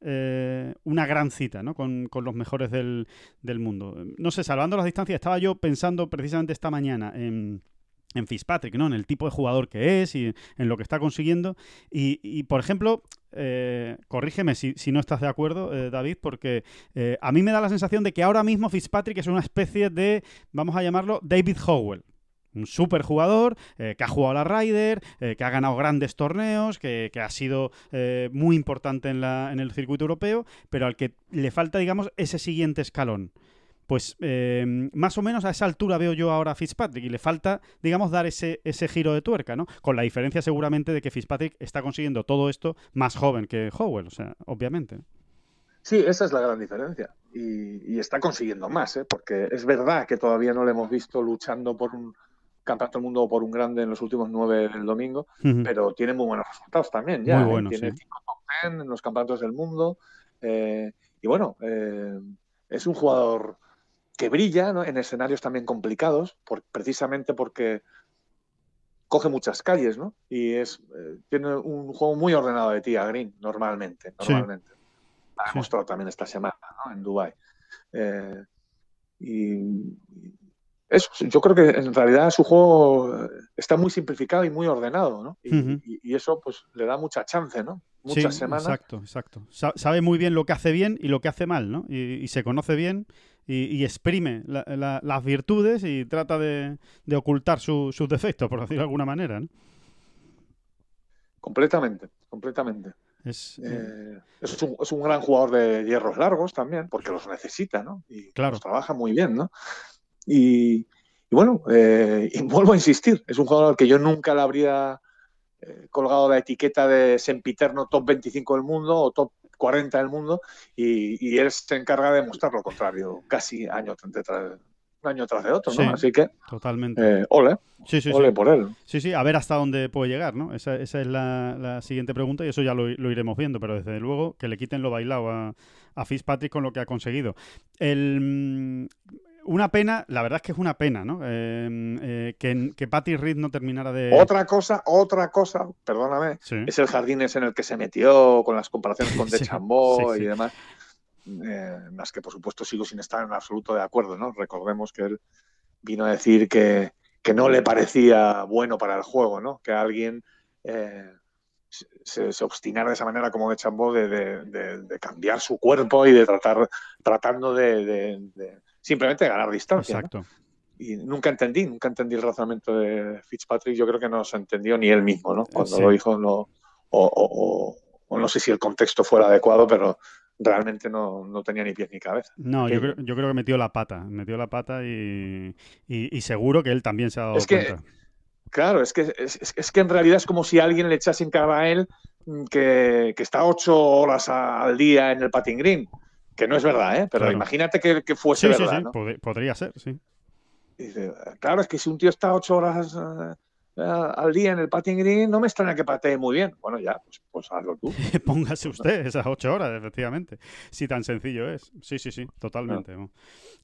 eh, una gran cita ¿no? con, los mejores del, del, mundo. No sé, salvando las distancias, estaba yo pensando precisamente esta mañana en en Fitzpatrick, ¿no? En el tipo de jugador que es y en lo que está consiguiendo. Y, por ejemplo, eh, corrígeme si, no estás de acuerdo, eh, David, porque eh, a mí me da la sensación de que ahora mismo Fitzpatrick es una especie de, vamos a llamarlo, David Howell. Un super jugador que ha jugado a la Ryder, que ha ganado grandes torneos, que, ha sido muy importante en, en el circuito europeo, pero al que le falta, digamos, ese siguiente escalón. Pues em, más o menos a esa altura veo yo ahora a Fitzpatrick y le falta, digamos, dar ese, ese giro de tuerca, ¿no? Con la diferencia seguramente de que Fitzpatrick está consiguiendo todo esto más joven que Howell, o sea, obviamente. Sí, esa es la gran diferencia. Y, está consiguiendo más, ¿eh? porque es verdad que todavía no le hemos visto luchando por un campeonato del mundo o por un grande en los últimos nueve del domingo, pero tiene muy buenos resultados también ya. Muy ¿eh? tiene cinco top ten en los campeonatos del mundo. Eh, y bueno, eh, es un jugador que brilla en escenarios también complicados, precisamente porque coge muchas calles, ¿no? Y es eh, tiene un juego muy ordenado de tía Green, normalmente, normalmente. Ha demostrado también esta semana, ¿no? En Dubai. Eh, y eso, yo creo que en realidad su juego está muy simplificado y muy ordenado, ¿no? Y, eso pues le da mucha chance, ¿no? Muchas semanas. Exacto, exacto. Sabe muy bien lo que hace bien y lo que hace mal, ¿no? y se conoce bien y, exprime las virtudes y trata de, ocultar sus defectos, por decirlo de alguna manera. ¿no? Completamente, completamente. Es, eh, es, un, gran jugador de hierros largos también, porque los necesita, ¿no? Y los trabaja muy bien, ¿no? Y, bueno, eh, y vuelvo a insistir, es un jugador al que yo nunca le habría eh, colgado la etiqueta de sempiterno top 25 del mundo o top 40 del mundo y, él se encarga de mostrar lo contrario casi año tras, año tras de otro, ¿no? Así que. Totalmente. Eh, ole. Sí, sí, ole por él. Sí, sí, a ver hasta dónde puede llegar, ¿no? Esa, es la, siguiente pregunta y eso ya lo, iremos viendo, pero desde luego que le quiten lo bailado a, a Fitzpatrick con lo que ha conseguido. El, una pena, la verdad es que es una pena, ¿no? Em, eh, que, que Patty Reed no terminara de. Otra cosa, otra cosa, perdóname, es el jardín ese en el que se metió con las comparaciones con De Chambó y demás. Eh, las que por supuesto sigo sin estar en absoluto de acuerdo, ¿no? Recordemos que él vino a decir que, no le parecía bueno para el juego, ¿no? Que alguien eh, se, obstinara de esa manera como de Chambó de, cambiar su cuerpo y de tratar, tratando de, simplemente ganar distancia. Exacto. Y nunca entendí, nunca entendí el razonamiento de Fitzpatrick. Yo creo que no se entendió ni él mismo, ¿no? Cuando lo dijo, no, o, no sé si el contexto fue el adecuado, pero realmente no, no tenía ni pies ni cabeza. No, yo creo, yo creo que metió la pata, metió la pata y, y, seguro que él también se ha dado es que, cuenta. Claro, es que, es, es, que en realidad es como si alguien le echase en cara a él mm, que, que está ocho horas al día en el patin green, que no es verdad, ¿eh? pero imagínate que, que, fuese verdad. Sí, podría ser, sí. Dice, claro, es que si un tío está ocho horas eh, al día en el patin green, no me extraña que patee muy bien. Bueno, ya, pues, pues hazlo tú. Póngase usted esas ocho horas, efectivamente. Si tan sencillo es. Sí, sí, sí, totalmente.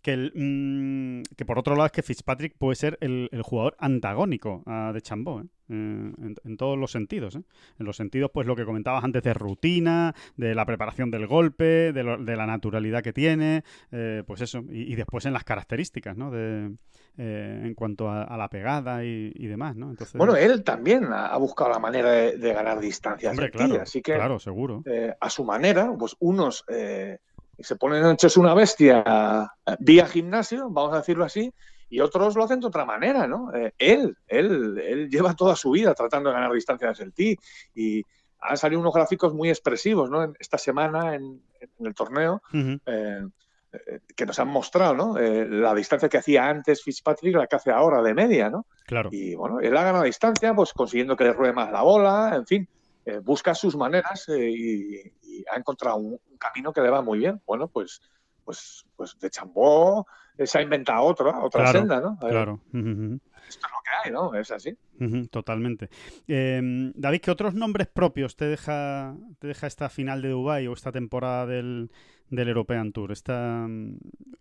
Que, mm, que por otro lado es que Fitzpatrick puede ser el, jugador antagónico de Chambó, ¿eh? Eh, en, todos los sentidos. ¿eh? En los sentidos, pues lo que comentabas antes de rutina, de la preparación del golpe, de, la naturalidad que tiene, pues eso. Y, después en las características, ¿no? De, en cuanto a, la pegada y, demás, ¿no? Entonces... Bueno, él también ha buscado la manera de, ganar distancias. Hombre, claro, así que, claro, seguro. a su manera, pues unos se ponen hechos una bestia vía gimnasio, vamos a decirlo así, y otros lo hacen de otra manera, ¿no? Eh, él, él, él lleva toda su vida tratando de ganar distancias del TI y han salido unos gráficos muy expresivos, ¿no? Esta semana en, el torneo. Eh, eh, que nos han mostrado, ¿no? la distancia que hacía antes Fitzpatrick, la que hace ahora de media, ¿no? Claro. Y bueno, él ha ganado distancia, pues consiguiendo que le ruede más la bola, en fin, busca sus maneras y, ha encontrado un, camino que le va muy bien. Bueno, pues, pues, pues de Chambó se ha inventado otra, otra senda, ¿no? Claro. Esto es lo que hay, ¿no? Es así. totalmente. Em, David, ¿qué otros nombres propios te deja, te deja esta final de Dubai o esta temporada del, del European Tour, esta,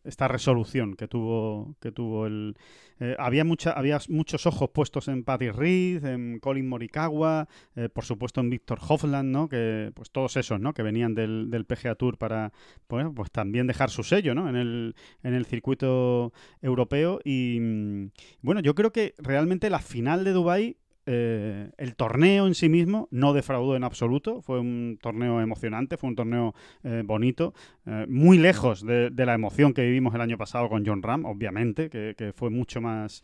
esta resolución que tuvo, que tuvo el... Eh, había, mucha, había muchos ojos puestos en Patty Reed, en Colin Morikawa, eh, por supuesto en Víctor Hofland, ¿no? Que, pues todos esos, ¿no? Que venían del, del PGA Tour para, pues, pues también dejar su sello, ¿no? En el, en el circuito europeo y, bueno, yo creo que realmente la final de Dubai eh, el torneo en sí mismo no defraudó en absoluto, fue un torneo emocionante, fue un torneo eh, bonito, eh, muy lejos de, la emoción que vivimos el año pasado con John Ram, obviamente, que, fue mucho más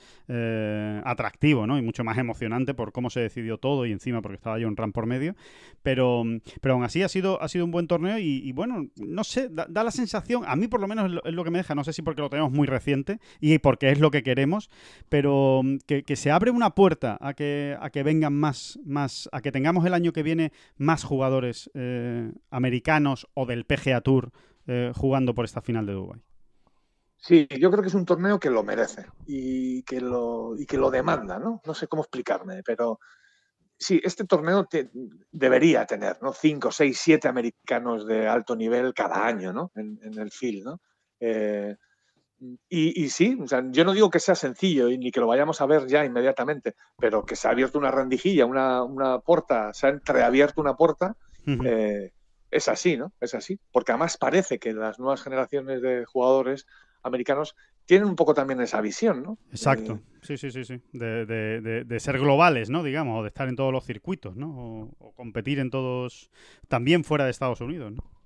atractivo ¿no? y mucho más emocionante por cómo se decidió todo y encima porque estaba John Ram por medio, pero, pero aún así ha sido, ha sido un buen torneo y, bueno, no sé, da, la sensación, a mí por lo menos es lo, que me deja, no sé si porque lo tenemos muy reciente y porque es lo que queremos, pero que, que se abre una puerta a que a que vengan más, más, a que tengamos el año que viene más jugadores eh, americanos o del PGA Tour eh, jugando por esta final de Dubai. Sí, yo creo que es un torneo que lo merece y que lo, y que lo demanda, ¿no? No sé cómo explicarme, pero sí, este torneo debería tener, ¿no? Cinco, seis, siete americanos de alto nivel cada año, ¿no? En, el field, ¿no? Eh, y, sí, yo no digo que sea sencillo y ni que lo vayamos a ver ya inmediatamente, pero que se ha abierto una rendijilla, una, una puerta, se ha entreabierto una puerta, eh, es así, ¿no? Es así. Porque además parece que las nuevas generaciones de jugadores americanos tienen un poco también esa visión, ¿no? Exacto, eh, sí, sí, sí, sí. De, de, de, ser globales, ¿no? Digamos, o de estar en todos los circuitos, ¿no? O, o competir en todos, también fuera de Estados Unidos, ¿no?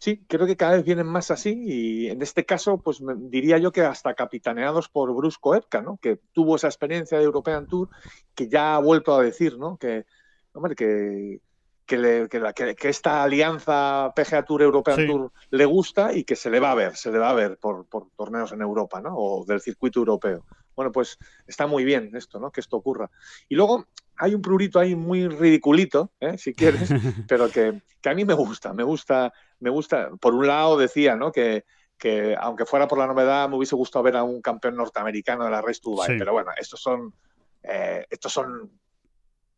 Sí, creo que cada vez vienen más así y en este caso, pues diría yo que hasta capitaneados por Brusco Epka, ¿no? Que tuvo esa experiencia de European Tour, que ya ha vuelto a decir, ¿no? Que, hombre, que, que, esta alianza PGA Tour European Tour le gusta y que se le va a ver, se le va a ver por, por, torneos en Europa, ¿no? O del circuito europeo. Bueno, pues está muy bien esto, ¿no? Que esto ocurra. Y luego hay un prurito ahí muy ridiculito, ¿eh? si quieres, pero que, a mí me gusta, me gusta, me gusta. Por un lado decía, ¿no? Que, que aunque fuera por la novedad, me hubiese gustado ver a un campeón norteamericano de la Race to Dubai. Pero bueno, estos son, eh, estos son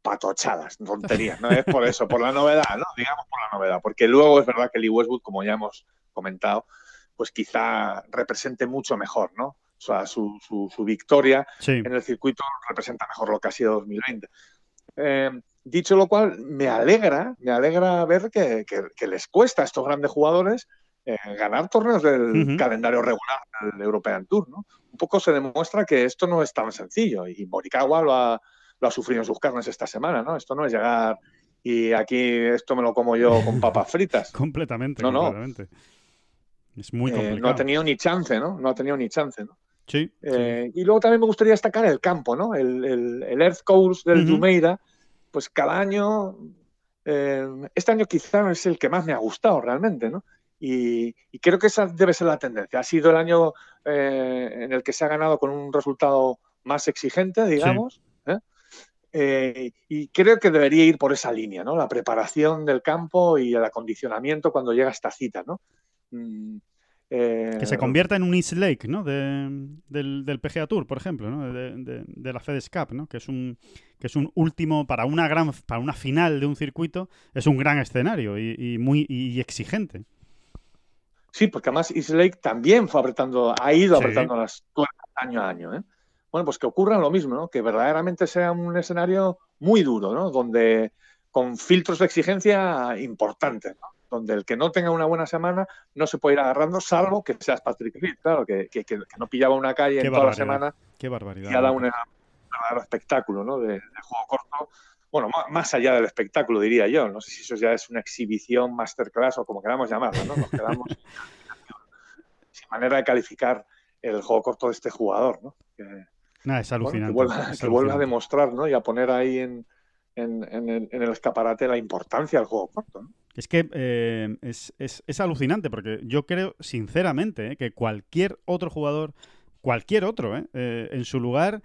patochadas, tonterías, no es por eso, por la novedad, ¿no? Digamos por la novedad, porque luego es verdad que Lee Westwood, como ya hemos comentado, pues quizá represente mucho mejor, ¿no? O sea, su, su, victoria en el circuito representa mejor lo que ha sido 2020. Eh, dicho lo cual, me alegra, me alegra ver que, les cuesta a estos grandes jugadores eh, ganar torneos del calendario regular del European Tour, ¿no? Un poco se demuestra que esto no es tan sencillo y Morikawa lo ha, lo ha sufrido en sus carnes esta semana, ¿no? Esto no es llegar y aquí esto me lo como yo con papas fritas. completamente, no, completamente. Es muy complicado. Eh, no ha tenido ni chance, ¿no? No ha tenido ni chance, ¿no? Eh, y luego también me gustaría destacar el campo, ¿no? El, el, Earth Course del Jumeirah, pues cada año, eh, este año quizá es el que más me ha gustado realmente, ¿no? Y, creo que esa debe ser la tendencia. Ha sido el año eh, en el que se ha ganado con un resultado más exigente, digamos. ¿eh? Eh, y creo que debería ir por esa línea, ¿no? La preparación del campo y el acondicionamiento cuando llega esta cita, ¿no? Mm, que se convierta en un East Lake, ¿no? del, del, PGA Tour, por ejemplo, ¿no? De, la FedEx Cup, ¿no? Que es un que es un último para una gran para una final de un circuito es un gran escenario y, muy y exigente. Sí, porque además Lake también fue apretando, ha ido apretando las tuercas año a año. ¿eh? Bueno, pues que ocurra lo mismo, ¿no? Que verdaderamente sea un escenario muy duro, ¿no? Donde con filtros de exigencia importantes, ¿no? Donde el que no tenga una buena semana no se puede ir agarrando, salvo que seas Patrick Reed, claro, que, no pillaba una calle en toda la semana. Qué barbaridad. Y ha dado un espectáculo, ¿no? De, de juego corto bueno, más allá del espectáculo, diría yo. No sé si eso ya es una exhibición, masterclass o como queramos llamarlo, ¿no? Nos quedamos sin manera de calificar el juego corto de este jugador, ¿no? Que, es alucinante. que, vuelva, a demostrar, ¿no? Y a poner ahí en, el escaparate la importancia del juego corto, ¿no? Es que eh, es, alucinante porque yo creo, sinceramente, eh, que cualquier otro jugador, cualquier otro, eh, en su lugar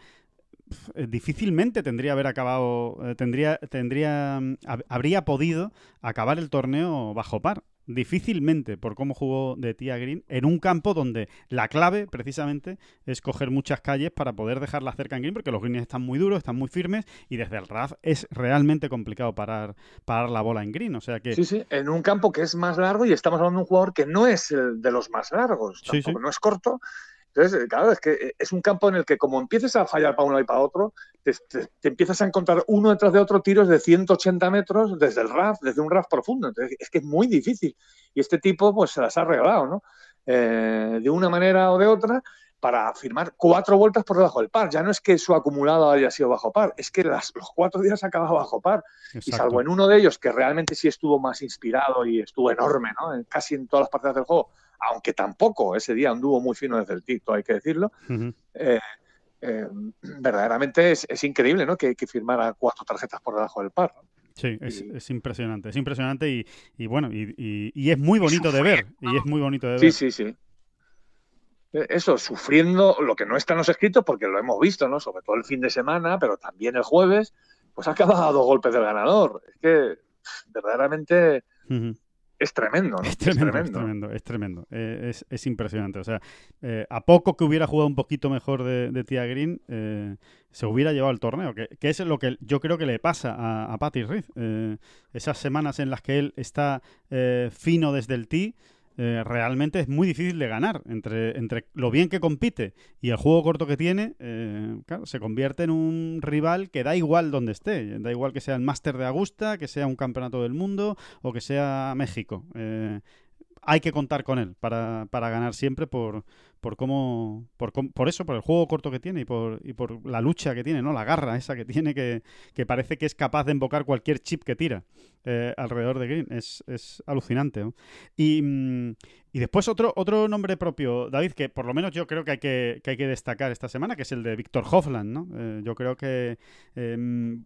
difícilmente tendría haber acabado, tendría, tendría, mm, habría podido acabar el torneo bajo par. Difícilmente, por cómo jugó de Tía Green, en un campo donde la clave, precisamente, es coger muchas calles para poder dejarla cerca en Green, porque los greens están muy duros, están muy firmes, y desde el RAF es realmente complicado parar, parar la bola en Green. O sea que. Sí, sí, en un campo que es más largo, y estamos hablando de un jugador que no es el de los más largos, tampoco, no es corto, entonces, eh, claro, es que eh, es un campo en el que como empieces a fallar para uno y para otro, te, empiezas a encontrar uno detrás de otro tiros de 180 metros desde el RAF, desde un RAF profundo. Entonces, es que es muy difícil. Y este tipo, pues, se las ha regalado, ¿no? Eh, de una manera o de otra, para firmar cuatro vueltas por debajo del par. Ya no es que su acumulado haya sido bajo par, es que las, los cuatro días ha acabado bajo par. Y salvo en uno de ellos, que realmente sí estuvo más inspirado y estuvo enorme, ¿no? casi en todas las partidas del juego, aunque tampoco ese día anduvo muy fino desde el tito, hay que decirlo. Eh, eh, verdaderamente es, increíble ¿no? que, firmara cuatro tarjetas por debajo del par. Sí, es, impresionante, es impresionante y, bueno, y, es muy bonito de ver, y es muy bonito de ver. Sí, sí, sí. E, eso, sufriendo lo que no está en los escritos, porque lo hemos visto, ¿no? Sobre todo el fin de semana, pero también el jueves, pues ha acabado a dos golpes del ganador. Es que verdaderamente es tremendo, Es tremendo, es tremendo, es, tremendo. Eh, es, impresionante. O sea, eh, a poco que hubiera jugado un poquito mejor de, de Tia Green, eh, se hubiera llevado el torneo, que, es lo que yo creo que le pasa a, a Patty Reed. esas semanas en las que él está fino desde el tee, eh, realmente es muy difícil de ganar. Entre, entre lo bien que compite y el juego corto que tiene, eh, claro, se convierte en un rival que da igual donde esté. Da igual que sea el Máster de Augusta, que sea un campeonato del mundo o que sea México. Eh, hay que contar con él para, para ganar siempre por, por cómo, por, por, eso, por el juego corto que tiene y por, y por la lucha que tiene, ¿no? La garra esa que tiene que, que parece que es capaz de invocar cualquier chip que tira eh, alrededor de Green. Es, es alucinante. Y, mm, y, después otro, otro nombre propio, David, que por lo menos yo creo que hay que, que hay que destacar esta semana, que es el de Víctor Hofland, ¿no? Eh, yo creo que em,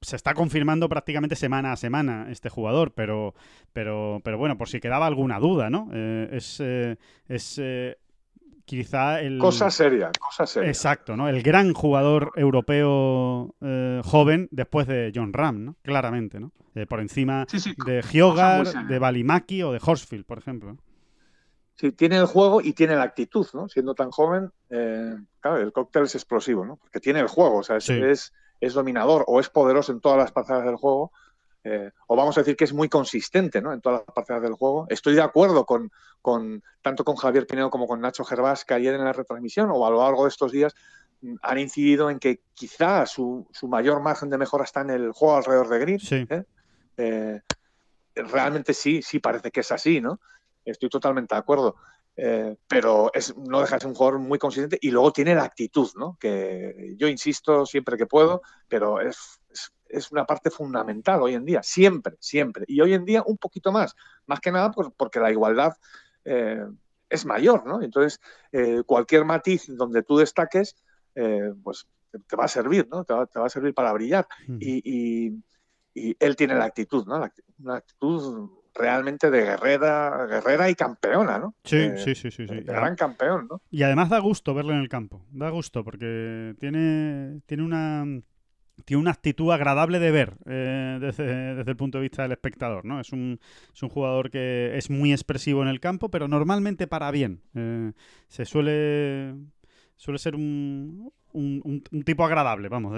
se está confirmando prácticamente semana a semana este jugador, pero, pero, pero bueno, por si quedaba alguna duda, ¿no? Eh, es, es quizá el... Cosa seria, cosa seria. Exacto, ¿no? El gran jugador europeo eh, joven después de John Ram, ¿no? Claramente, ¿no? Eh, por encima de Hyogar, de Balimaki o de Horsfield, por ejemplo. Sí, tiene el juego y tiene la actitud, ¿no? Siendo tan joven, eh, claro, el cóctel es explosivo, ¿no? Porque tiene el juego, o sea, es, es, dominador o es poderoso en todas las partes del juego eh, o vamos a decir que es muy consistente ¿no? en todas las partes del juego. Estoy de acuerdo con, con, tanto con Javier Pinedo como con Nacho Gervás que ayer en la retransmisión o a lo largo de estos días mm, han incidido en que quizá su, su mayor margen de mejora está en el juego alrededor de Green. ¿eh? Eh, realmente sí, sí parece que es así, ¿no? Estoy totalmente de acuerdo. pero es, no deja de ser un jugador muy consistente y luego tiene la actitud, ¿no? Que yo insisto siempre que puedo, pero es es una parte fundamental hoy en día, siempre, siempre. Y hoy en día un poquito más, más que nada pues, porque la igualdad eh, es mayor, ¿no? Entonces, eh, cualquier matiz donde tú destaques, eh, pues te, va a servir, ¿no? Te va, a servir para brillar. Y, él tiene la actitud, ¿no? una actitud realmente de guerrera, guerrera y campeona, ¿no? Sí, Eh, sí, sí, sí, sí. Gran campeón, ¿no? Y además da gusto verlo en el campo. Da gusto porque tiene, tiene una tiene una actitud agradable de ver eh, desde, desde el punto de vista del espectador, ¿no? Es un, es un jugador que es muy expresivo en el campo, pero normalmente para bien. Eh, se suele suele ser un, un, tipo agradable, vamos.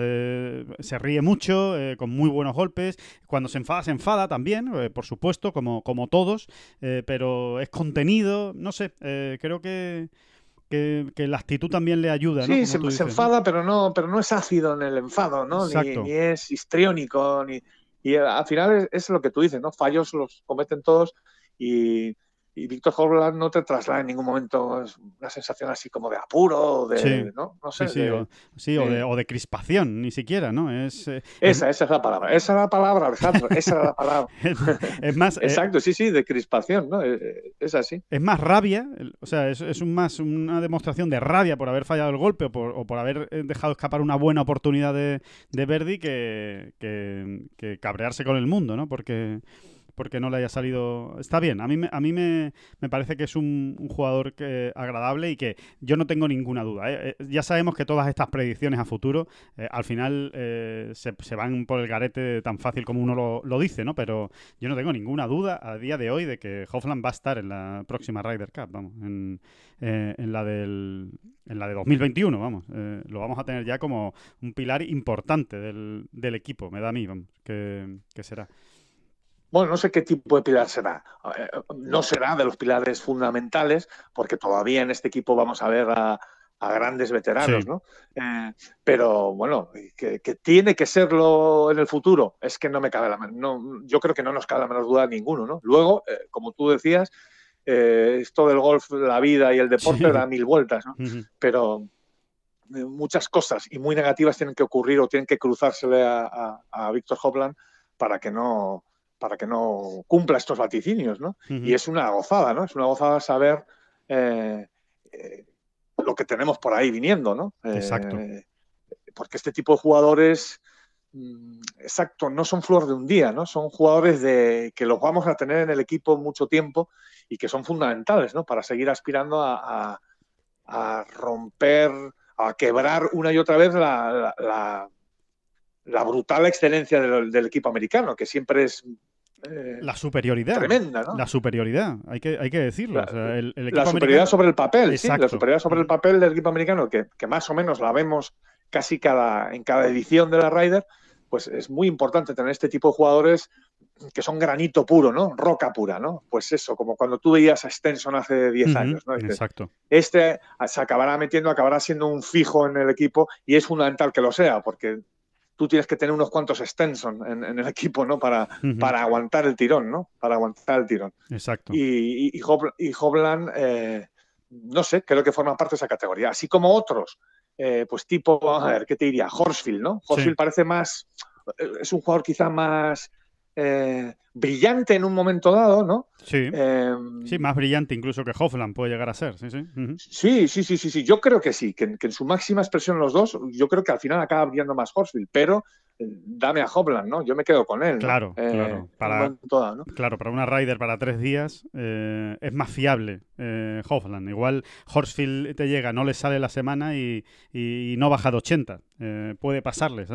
se ríe mucho, eh, con muy buenos golpes. Cuando se enfada, se enfada también, por supuesto, como, como todos, pero es contenido, no sé, creo que, que, que la actitud también le ayuda, ¿no? Sí, se, enfada, pero no, pero no es ácido en el enfado, ¿no? Ni, es histriónico, ni. Y al final es, es lo que tú dices, ¿no? Fallos los cometen todos y, y Víctor Hovland no te traslada en ningún momento una sensación así como de apuro, de, Sí. ¿no? No sé, sí, de- o, sí, o de, o de crispación, ni siquiera, ¿no? Es, eh, Esa, esa es la palabra, esa es la palabra, Alejandro, esa es la palabra. es, es más, eh, Exacto, sí, sí, de crispación, ¿no? Eh, eh, Es así. es más rabia, o sea, es, es un más una demostración de rabia por haber fallado el golpe o por, o por haber dejado escapar una buena oportunidad de, de Verdi que, que, que cabrearse con el mundo, ¿no? Porque, porque no le haya salido... Está bien, a mí, a mí me, me parece que es un, un jugador que, agradable y que yo no tengo ninguna duda. ¿eh? Eh, Ya sabemos que todas estas predicciones a futuro eh, al final eh, se, se van por el garete tan fácil como uno lo, lo dice, ¿no? Pero yo no tengo ninguna duda a día de hoy de que Hoffland va a estar en la próxima Ryder Cup, vamos, en, en la del en la de 2021, vamos. Lo vamos a tener ya como un pilar importante del, del equipo, me da a mí, vamos, que será. Bueno, no sé qué tipo de pilar será. Eh, No será de los pilares fundamentales, porque todavía en este equipo vamos a ver a, a grandes veteranos, Sí. ¿no? Eh, pero bueno, que, que tiene que serlo en el futuro, es que no me cabe la no, Yo creo que no nos cabe la menor duda ninguno, ¿no? Luego, eh, como tú decías, eh, esto del golf, la vida y el deporte Sí. da mil vueltas, ¿no? Pero eh, muchas cosas y muy negativas tienen que ocurrir o tienen que cruzársele a, a, a Víctor Hopland para que no para que no cumpla estos vaticinios, ¿no? Y es una gozada, ¿no? Es una gozada saber eh, eh, lo que tenemos por ahí viniendo, ¿no? Eh, Exacto. porque este tipo de jugadores, mm, exacto, no son flor de un día, ¿no? Son jugadores de que los vamos a tener en el equipo mucho tiempo y que son fundamentales, ¿no? Para seguir aspirando a, a- a romper, a quebrar una y otra vez la, la- la- la brutal excelencia del, del equipo americano, que siempre es eh, La superioridad. tremenda, ¿no? La superioridad, hay que, hay que decirlo. La- o sea, el, el la equipo superioridad americano- sobre el papel, sí, la superioridad sobre el papel del equipo americano, que, que más o menos la vemos casi cada, en cada edición de la Ryder, pues es muy importante tener este tipo de jugadores que son granito puro, ¿no? Roca pura, ¿no? Pues eso, como cuando tú veías a Stenson hace 10 Ujú, años, ¿no? Dices, Exacto. este se acabará metiendo, acabará siendo un fijo en el equipo y es fundamental que lo sea, porque tú tienes que tener unos cuantos Stenson en, en el equipo, ¿no? Para, para aguantar el tirón, ¿no? Para aguantar el tirón. Exacto. Y, y, y Hop- y Hopland, eh, no sé, creo que forma parte de esa categoría. Así como otros, eh, pues tipo, a ver, ¿qué te diría? Horsfield, ¿no? Horsfield Sí. parece más, eh, es un jugador quizá más eh, brillante en un momento dado, ¿no? Sí. Eh, Sí, más brillante incluso que Hoffland puede llegar a ser. Sí, sí. Sí, sí, sí, sí, sí. Yo creo que sí, que, en- que en su máxima expresión los dos, yo creo que al final acaba brillando más Horsfield, pero eh, dame a Hopland, ¿no? Yo me quedo con él. ¿no? Claro, Eh, claro. Para- dado, ¿no? Claro, para una Ryder para tres días eh, es más fiable eh, Hoffland. Igual Horsfield te llega, no le sale la semana y, y no baja de 80. Eh, puede pasarles.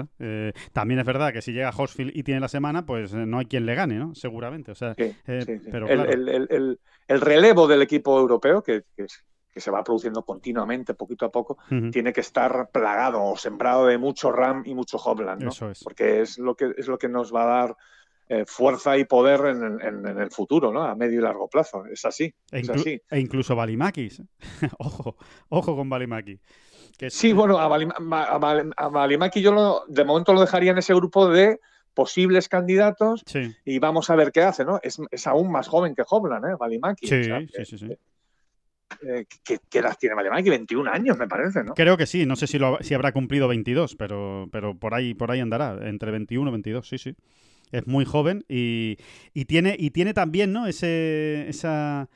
también es verdad que si llega Horsfield y tiene la semana, pues no hay quien le gane, ¿no? Seguramente. O sea, Sí, eh, sí, sí. pero el, claro. el- el- el- el relevo del equipo europeo, que, que es- que se va produciendo continuamente, poquito a poco, tiene que estar plagado o sembrado de mucho RAM y mucho Hopland, ¿no? Eso es. Porque es lo que, es lo que nos va a dar eh, fuerza y poder en, en- en el futuro, ¿no? A medio y largo plazo. Es así. E, es así. e incluso Valimakis. ojo, ojo con. Que es- Sí, bueno, a, Valimaki yo lo- de momento lo dejaría en ese grupo de posibles candidatos Sí, y vamos a ver qué hace, ¿no? Es, es aún más joven que Hopland, ¿eh? Valimaki. sí, O sea, sí, que- sí, sí. eh, ¿qué, qué edad tiene Valimaki? 21 años, me parece, ¿no? Creo que sí, no sé si, lo, si habrá cumplido 22, pero, pero por ahí por ahí andará, entre 21 y 22, sí, sí. Es muy joven y, y tiene y tiene también, ¿no? Ese esa,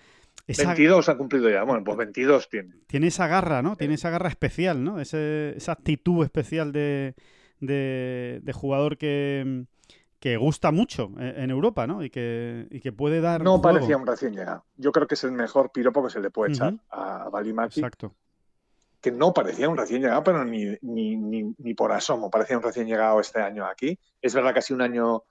esa 22 ha cumplido ya. Bueno, pues 22 tiene. tiene esa garra, ¿no? Tiene esa garra especial, ¿no? Ese- esa actitud especial de, de, de jugador que, que gusta mucho eh, en Europa, ¿no? Y que, y que puede dar. No juego. parecía un recién llegado. Yo creo que es el mejor piropo que se le puede echar a Balimaki, Exacto. que no parecía un recién llegado, pero ni, ni, ni, ni por asomo parecía un recién llegado este año aquí. Es verdad que ha sido un año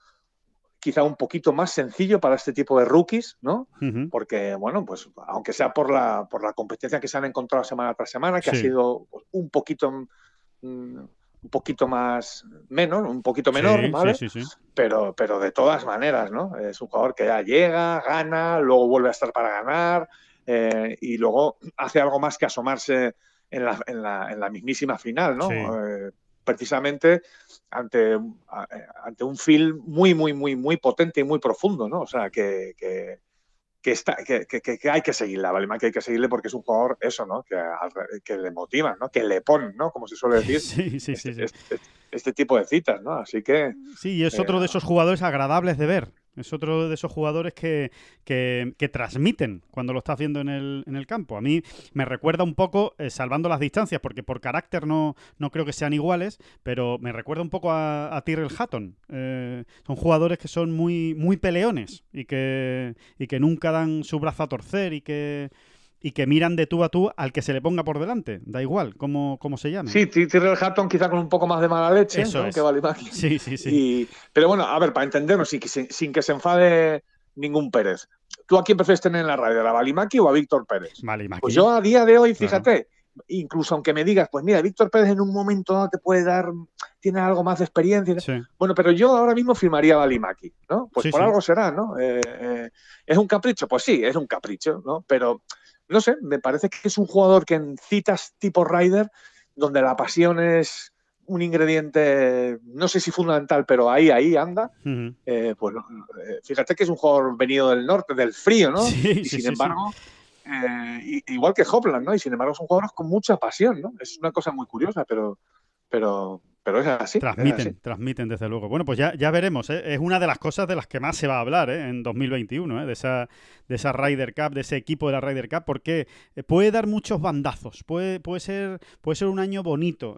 quizá un poquito más sencillo para este tipo de rookies, ¿no? Porque, bueno, pues aunque sea por la, por la competencia que se han encontrado semana tras semana, que ha sido pues, un poquito mm, un poquito más menor, un poquito menor, Sí, ¿vale? Sí, sí, sí. Pero, pero de todas maneras, ¿no? Es un jugador que ya llega, gana, luego vuelve a estar para ganar eh, y luego hace algo más que asomarse en la, en la, en la mismísima final, ¿no? Eh, precisamente ante, a- ante un film muy, muy, muy, muy potente y muy profundo, ¿no? O sea, que, que, que está, que, que- que- hay que seguirla, ¿vale? Que hay que seguirle porque es un jugador, eso, ¿no? Que, que le motivan, ¿no? Que le ponen, ¿no? Como se suele decir. Sí, sí, sí, este, sí. este- este tipo de citas, ¿no? Así que Sí, y es otro de Eh, esos jugadores agradables de ver. Es otro de esos jugadores que, que, transmiten cuando lo estás viendo en el, en el campo. A mí me recuerda un poco, eh, salvando las distancias, porque por carácter no, no creo que sean iguales, pero me recuerda un poco a, a Tyrrell Hatton. Eh, son jugadores que son muy, muy peleones y que, y que nunca dan su brazo a torcer y que, y que miran de tú a tú al que se le ponga por delante. Da igual cómo, cómo se llame. sí, T- Tyrrell Hatton quizá con un poco más de mala leche, Eso ¿no? es. Que Balimaki. sí, sí. sí. Y- pero bueno, a ver, para entendernos, sin que, se, sin que se enfade ningún Pérez. ¿Tú a quién prefieres tener en la radio, a Balimaki o a Víctor Pérez? Vale, Maki. Pues yo a día de hoy, Claro. fíjate, incluso aunque me digas, pues mira, Víctor Pérez en un momento dado te puede dar, tiene algo más de experiencia. Sí. Bueno, pero yo ahora mismo firmaría a Balimaki, ¿no? Pues Sí, por sí. algo será, ¿no? Eh, eh, ¿Es un capricho? Pues sí, es un capricho, ¿no? Pero, no sé, me parece que es un jugador que en citas tipo Ryder, donde la pasión es un ingrediente, no sé si fundamental, pero ahí, ahí anda, eh, pues eh, fíjate que es un jugador venido del norte, del frío, ¿no? Sí, y sí, sin sí, embargo, eh, igual que Hopland, ¿no? Y sin embargo son jugadores con mucha pasión, ¿no? Es una cosa muy curiosa, pero, pero, pero es así. es Transmiten, así. transmiten desde luego. Bueno, pues ya, ya veremos. ¿eh? Es una de las cosas de las que más se va a hablar ¿eh? en 2021, ¿eh? de, esa, de esa Ryder Cup, de ese equipo de la Ryder Cup, porque puede dar muchos bandazos. Puede, puede, ser, puede ser un año bonito.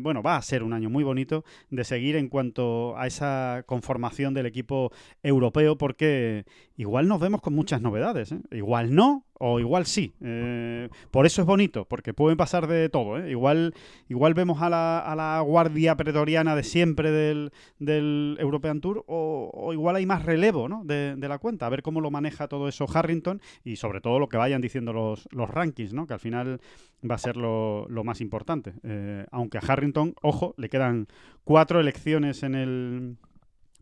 bueno, va a ser un año muy bonito de seguir en cuanto a esa conformación del equipo europeo, porque igual nos vemos con muchas novedades. ¿eh? Igual no, o igual sí. Eh, por eso es bonito, porque pueden pasar de todo. ¿eh? Igual, igual vemos a la, a la guardia pretoriana de siempre del, del European Tour, o, igual hay más relevo ¿no? de, de la cuenta. A ver cómo lo maneja todo eso Harrington y sobre todo lo que vayan diciendo los, los rankings, ¿no? que al final va a ser lo, lo más importante. Eh, aunque a Harrington, ojo, le quedan cuatro elecciones en el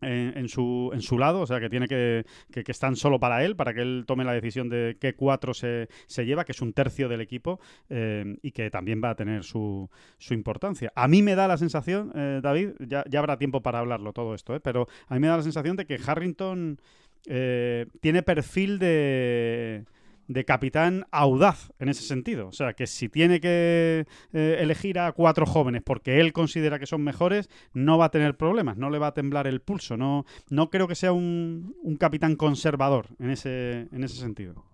en, su, en su lado, o sea que tiene que, que, que están solo para él, para que él tome la decisión de qué cuatro se, se lleva, que es un tercio del equipo eh, y que también va a tener su, su importancia. A mí me da la sensación, eh, David, ya, ya, habrá tiempo para hablarlo todo esto, ¿eh? pero a mí me da la sensación de que Harrington eh, tiene perfil de de capitán audaz en ese sentido. O sea, que si tiene que eh, elegir a cuatro jóvenes porque él considera que son mejores, no va a tener problemas, no le va a temblar el pulso. No, no creo que sea un, un capitán conservador en ese, en ese sentido.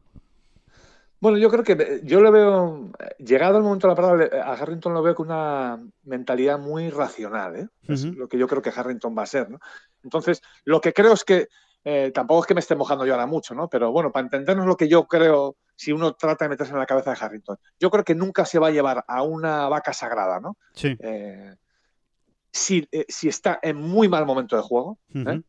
Bueno, yo creo que yo le veo, llegado el momento de la parada, a Harrington lo veo con una mentalidad muy racional, ¿eh? Uh -huh. Lo que yo creo que Harrington va a ser, ¿no? Entonces, lo que creo es que eh, tampoco es que me esté mojando yo ahora mucho, ¿no? Pero bueno, para entendernos lo que yo creo, si uno trata de meterse en la cabeza de Harrington, yo creo que nunca se va a llevar a una vaca sagrada, ¿no? Sí. Eh, si, eh, si, está en muy mal momento de juego, uh -huh.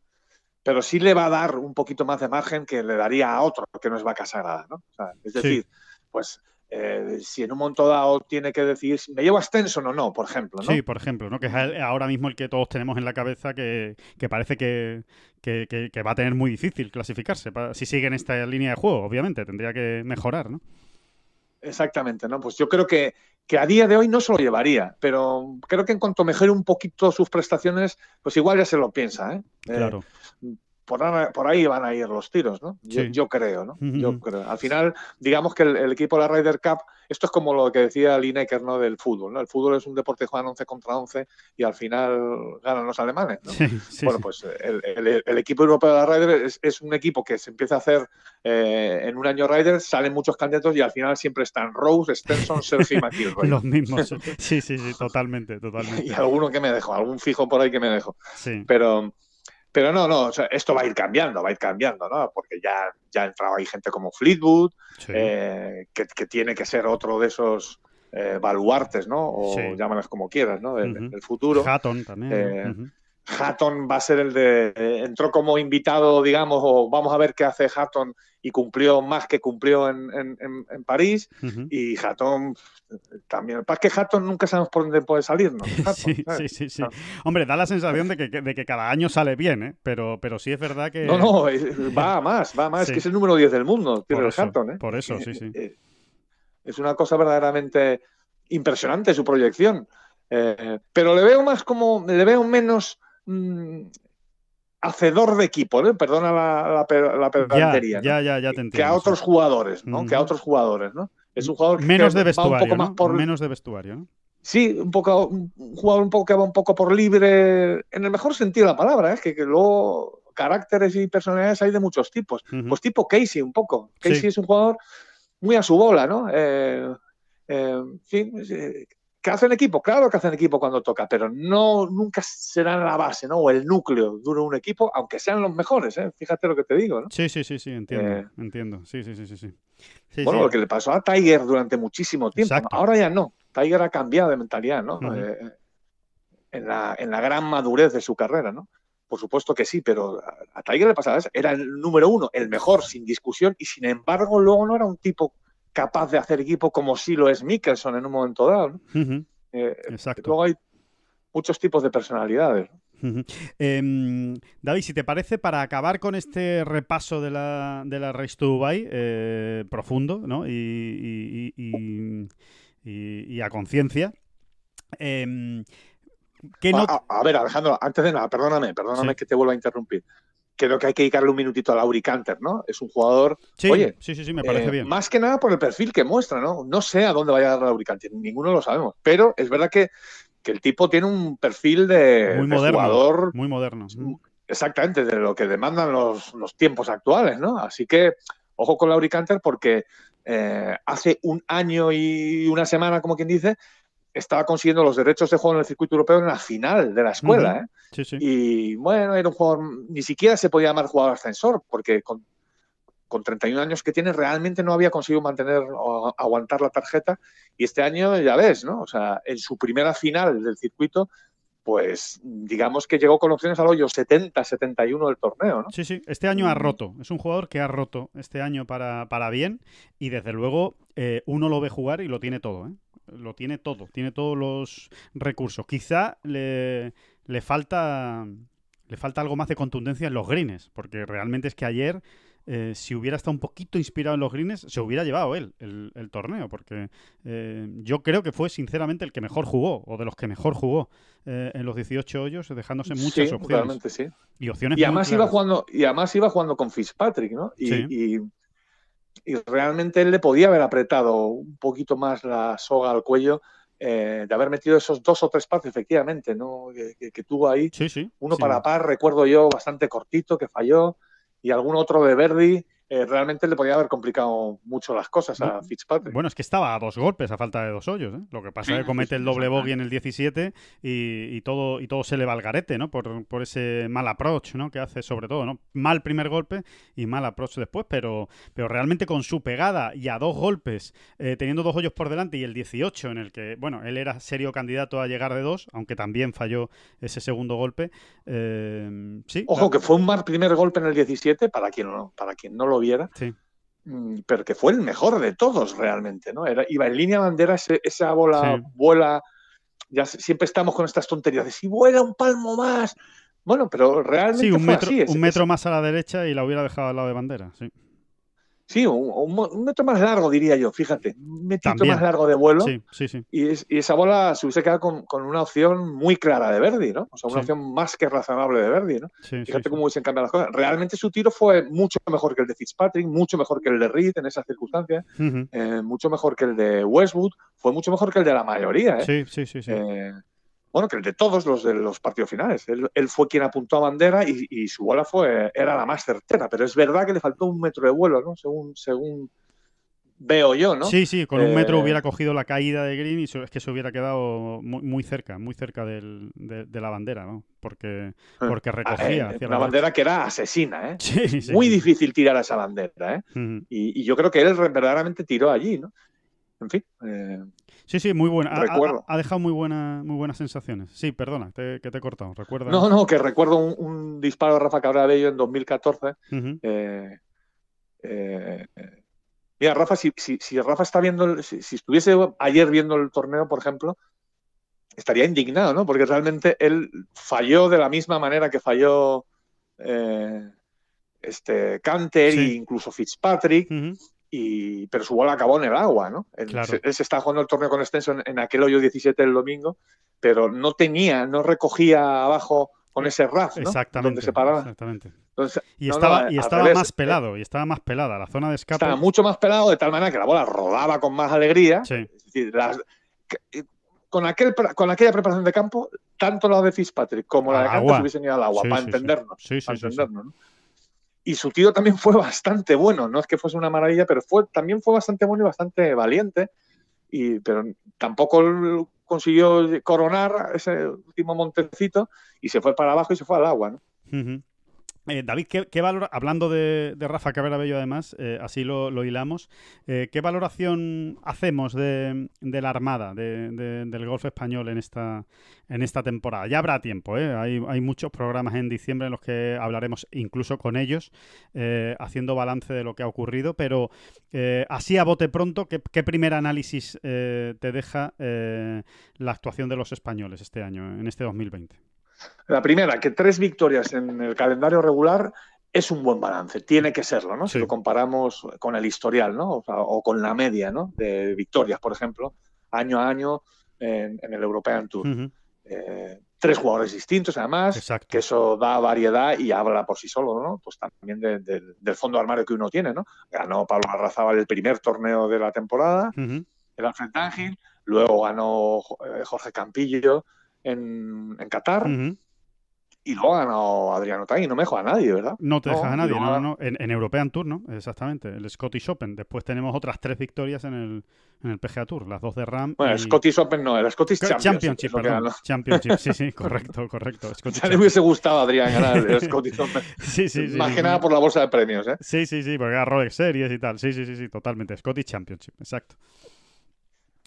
pero sí le va a dar un poquito más de margen que le daría a otro que no es vaca sagrada, ¿no? O sea, es decir, sí. pues eh, si en un momento dado tiene que decir me llevo a Stenson o no, por ejemplo. ¿no? Sí, por ejemplo, ¿no? que es ahora mismo el que todos tenemos en la cabeza que, que parece que, que, que, va a tener muy difícil clasificarse. Para, si sigue en esta línea de juego, obviamente, tendría que mejorar, ¿no? Exactamente, ¿no? Pues yo creo que, que a día de hoy no se lo llevaría, pero creo que en cuanto mejore un poquito sus prestaciones, pues igual ya se lo piensa, ¿eh? Claro. Eh, por, por, ahí van a ir los tiros, ¿no? Yo, Sí. yo creo, ¿no? Yo creo. Al final, digamos que el, el, equipo de la Ryder Cup, esto es como lo que decía Lineker, ¿no? Del fútbol, ¿no? El fútbol es un deporte que juegan 11 contra 11 y al final ganan los alemanes, ¿no? Sí, sí, bueno, pues el, el, el, equipo europeo de la Ryder es, es, un equipo que se empieza a hacer eh, en un año Ryder, salen muchos candidatos y al final siempre están Rose, Stenson, Sergio y McIlroy. Los mismos. Sí, sí, sí, totalmente, totalmente. y alguno que me dejo, algún fijo por ahí que me dejo. Sí. Pero pero no, no, esto va a ir cambiando, va a ir cambiando, ¿no? Porque ya, ya ha entrado ahí gente como Fleetwood, eh, que, tiene que ser otro de esos eh, baluartes, ¿no? O llámalas como quieras, ¿no? Del, futuro. Hatton también. Hatton va a ser el de. entró como invitado, digamos, o vamos a ver qué hace Hatton y cumplió más que cumplió en, en, París. Y Hatton también. Para que Hatton nunca sabemos por dónde puede salir, ¿no? sí, sí, sí, Hombre, da la sensación de que, de que, cada año sale bien, ¿eh? Pero, pero sí es verdad que. No, no, va a más, va a más. Es que es el número 10 del mundo, tiene el Hatton, ¿eh? Por eso, sí, sí. Eh, es una cosa verdaderamente impresionante su proyección. Eh, pero le veo más como. Le veo menos Mm, hacedor de equipo, ¿no? perdona la, la, ya, ya, ya, te entiendo, que a otros jugadores, ¿no? Que a otros jugadores, ¿no? Es un jugador menos de vestuario, más por... menos de vestuario, ¿no? Sí, un poco, un jugador un poco que va un poco por libre, en el mejor sentido de la palabra, ¿eh? que, que luego caracteres y personalidades hay de muchos tipos. Pues tipo Casey, un poco. Casey es un jugador muy a su bola, ¿no? Eh, eh, ¿Que hacen equipo? Claro que hacen equipo cuando toca, pero no nunca serán la base, ¿no? O el núcleo de un equipo, aunque sean los mejores, ¿eh? Fíjate lo que te digo, ¿no? Sí, sí, sí, sí, entiendo, eh, entiendo. Sí, sí, sí, sí. sí. bueno, lo que le pasó a Tiger durante muchísimo tiempo. Ahora ya no. Tiger ha cambiado de mentalidad, ¿no? Eh, en, la, en la gran madurez de su carrera, ¿no? Por supuesto que sí, pero a Tiger le pasaba eso. Era el número uno, el mejor, sin discusión, y sin embargo luego no era un tipo capaz de hacer equipo como si lo es Mickelson en un momento dado. Eh, Exacto. Luego hay muchos tipos de personalidades. Em, David, si te parece, para acabar con este repaso de la, de la Race to Dubai, eh, profundo ¿no? y, y, a conciencia, eh, a, ver, Alejandro, antes de nada, perdóname, perdóname que te vuelva a interrumpir creo que hay que dedicarle un minutito a Lauri Canter, ¿no? Es un jugador. Sí, oye, sí, sí, me parece eh, bien. Más que nada por el perfil que muestra, ¿no? No sé a dónde va a Lauri Canter, ninguno lo sabemos. Pero es verdad que, el tipo tiene un perfil de, muy moderno, jugador. Muy moderno. Exactamente, de lo que demandan los, tiempos actuales, ¿no? Así que, ojo con Lauri Canter, porque eh, hace un año y una semana, como quien dice, estaba consiguiendo los derechos de juego en el circuito europeo en la final de la escuela. ¿eh? Y bueno, era un jugador, ni siquiera se podía llamar jugador ascensor, porque con, con 31 años que tiene realmente no había conseguido mantener o aguantar la tarjeta. Y este año, ya ves, ¿no? O sea, en su primera final del circuito, pues digamos que llegó con opciones al hoyo 70, 71 del torneo, ¿no? Sí, sí, este año ha mm. roto, es un jugador que ha roto este año para, para bien y desde luego eh, uno lo ve jugar y lo tiene todo, ¿eh? Lo tiene todo, tiene todos los recursos. Quizá le, le falta le falta algo más de contundencia en los greens, porque realmente es que ayer, eh, si hubiera estado un poquito inspirado en los greens, se hubiera llevado él el, torneo, porque eh, yo creo que fue sinceramente el que mejor jugó, o de los que mejor jugó eh, en los 18 hoyos, dejándose muchas opciones. Sí. Y opciones y además iba jugando Y además iba jugando con Fitzpatrick, ¿no? y y realmente él le podía haber apretado un poquito más la soga al cuello eh, de haber metido esos dos o tres pases, efectivamente, ¿no? que, tuvo ahí. Sí, sí, Uno para par, recuerdo yo, bastante cortito, que falló, y algún otro de Verdi eh, realmente le podía haber complicado mucho las cosas a Fitzpatrick. Bueno, es que estaba a dos golpes a falta de dos hoyos. ¿eh? Lo que pasa es que comete el doble bogey en el 17 y, todo, y todo se le va al garete, ¿no? Por, ese mal approach, ¿no? Que hace sobre todo, ¿no? Mal primer golpe y mal approach después, pero, pero realmente con su pegada y a dos golpes, eh, teniendo dos hoyos por delante y el 18 en el que, bueno, él era serio candidato a llegar de dos, aunque también falló ese segundo golpe. sí. Ojo, que fue un mal primer golpe en el 17, para quien no, para quien no lo viera. Mm, pero que fue el mejor de todos realmente, ¿no? Era, iba en línea bandera, esa bola vuela. Ya siempre estamos con estas tonterías de si vuela un palmo más. Bueno, pero realmente un metro, un metro más a la derecha y la hubiera dejado al lado de bandera, sí. Sí, un, metro más largo, diría yo, fíjate. Un metro más largo de vuelo. Sí, sí, sí. Y, esa bola se hubiese quedado con, una opción muy clara de Verdi, ¿no? O sea, una opción más que razonable de Verdi, ¿no? fíjate cómo hubiesen cambiado las cosas. Realmente su tiro fue mucho mejor que el de Fitzpatrick, mucho mejor que el de Reed en esas circunstancias, eh, mucho mejor que el de Westwood, fue mucho mejor que el de la mayoría, ¿eh? Sí, sí, sí. sí. Eh, bueno, que el de todos los de los partidos finales. Él, fue quien apuntó a bandera y, su bola fue, era la más certera, pero es verdad que le faltó un metro de vuelo, ¿no? Según, según veo yo, ¿no? Sí, sí, con un metro Eh, hubiera cogido la caída de Green y es que se hubiera quedado muy, muy cerca, muy cerca del- de, de la bandera, ¿no? Porque, porque ah, recogía eh, una la bandera que era asesina, ¿eh? Sí, sí. Muy difícil tirar a esa bandera, ¿eh? Y, y yo creo que él verdaderamente tiró allí, ¿no? En fin, eh, Sí, sí, muy buena. Ha- dejado muy, buena, muy buenas sensaciones. Sí, perdona, te- que te he cortado. Recuerda. no, no, que recuerdo un, un disparo de Rafa Cabrabello en 2014 Ujú. Eh, eh, eh, mira, Rafa, si, si- si Rafa está viendo, si, si estuviese ayer viendo el torneo, por ejemplo, estaría indignado, ¿no? Porque realmente él falló de la misma manera que falló eh, este Canter Sí. e incluso Fitzpatrick, Ujú. Y, pero su bola acabó en el agua, ¿no? Él, Claro. se, él se está jugando el torneo con extenso en, aquel hoyo 17 del domingo, pero no tenía, no recogía abajo con ese RAF, ¿no? Exactamente. Donde se paraba. Exactamente. Entonces, Y no, estaba, y estaba revés. más pelado, y estaba más pelada. La zona de escape. estaba mucho más pelado de tal manera que la bola rodaba con más alegría. Sí. Es decir, las- que- con, aquel, con aquella preparación de campo, tanto la de Fitzpatrick como la de Cantos agua. hubiesen ido al agua, Sí, para sí, entendernos. Sí, sí, para entendernos, ¿no? Y su tiro también fue bastante bueno, no es que fuese una maravilla, pero fue, también fue bastante bueno y bastante valiente. Y, pero tampoco consiguió coronar ese último montecito y se fue para abajo y se fue al agua. ¿no? Eh, David, ¿qué, valora- hablando de, de Rafa Cabrera-Bello además, eh, así lo, hilamos, eh, ¿qué valoración hacemos de, la Armada, de- de- del golf español en esta, en esta temporada? Ya habrá tiempo, hay, hay muchos programas en diciembre en los que hablaremos incluso con ellos, haciendo balance de lo que ha ocurrido, pero así a bote pronto, ¿qué, qué primer análisis te deja la actuación de los españoles este año, en este 2020? La primera, que tres victorias en el calendario regular es un buen balance, tiene que serlo, ¿no? Sí. Si lo comparamos con el historial, ¿no? O, sea, o con la media, ¿no? De victorias, por ejemplo, año a año en, en el European Tour. Eh, tres jugadores distintos, además, Exacto. que eso da variedad y habla por sí solo, ¿no? Pues también de- de- del fondo de armario que uno tiene, ¿no? Ganó Pablo Arrazábal el primer torneo de la temporada, el Alfred Ángel, luego ganó eh, Jorge Campillo en, en Qatar y luego ha ganado Adriano Tagui, no me dejo a nadie, ¿verdad? No te No, dejas a nadie, no, no, no. En, en European Tour, ¿no? Exactamente, el Scottish Open. Después tenemos otras tres victorias en el, en el PGA Tour, las dos de Ram. Bueno, y... el Scottish Open no, el Scottish Co- Championship. Championship, perdón. sí, sí, correcto, correcto. Scottish Ya le hubiese gustado a Adrián ganar el Scottish Open. Sí, sí, sí. Más sí, que nada por la bolsa de premios, ¿eh? Sí, sí, sí, porque era Rolex Series y tal. Sí, sí, sí, sí, totalmente. Scottish Championship, exacto.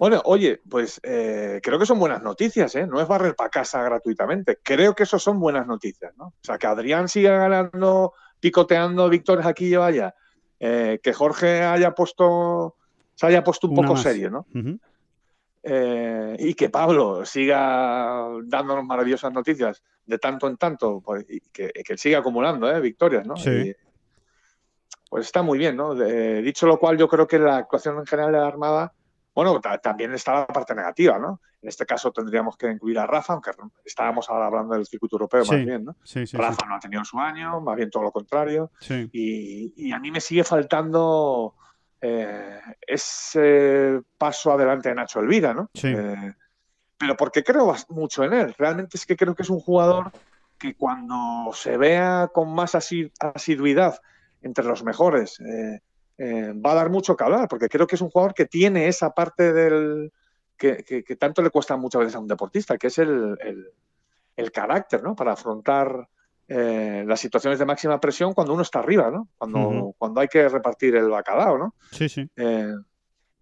Bueno, oye, pues eh, creo que son buenas noticias, ¿eh? No es barrer para casa gratuitamente. Creo que eso son buenas noticias, ¿no? O sea, que Adrián siga ganando, picoteando victorias aquí y allá. Eh, que Jorge haya puesto, se haya puesto un Una poco más. serio, ¿no? Eh, y que Pablo siga dándonos maravillosas noticias de tanto en tanto, pues, y que, que siga acumulando ¿eh? victorias, ¿no? Sí. Y, pues está muy bien, ¿no? De- dicho lo cual, yo creo que la actuación en general de la Armada, bueno, ta- también está la parte negativa, ¿no? En este caso tendríamos que incluir a Rafa, aunque estábamos ahora hablando del circuito europeo Sí, más bien, ¿no? Sí, sí. Rafa no ha tenido su año, más bien todo lo contrario. sí. Y, y a mí me sigue faltando eh, ese paso adelante de Nacho Elvira, ¿no? Sí. Eh, pero porque creo mucho en él. Realmente es que creo que es un jugador que cuando se vea con más asi- asiduidad entre los mejores, eh, eh, va a dar mucho que hablar, porque creo que es un jugador que tiene esa parte del que, que- que tanto le cuesta muchas veces a un deportista, que es el, el- el carácter, ¿no? Para afrontar eh, las situaciones de máxima presión cuando uno está arriba, ¿no? Cuando, cuando hay que repartir el bacalao, ¿no? Sí, sí. Eh,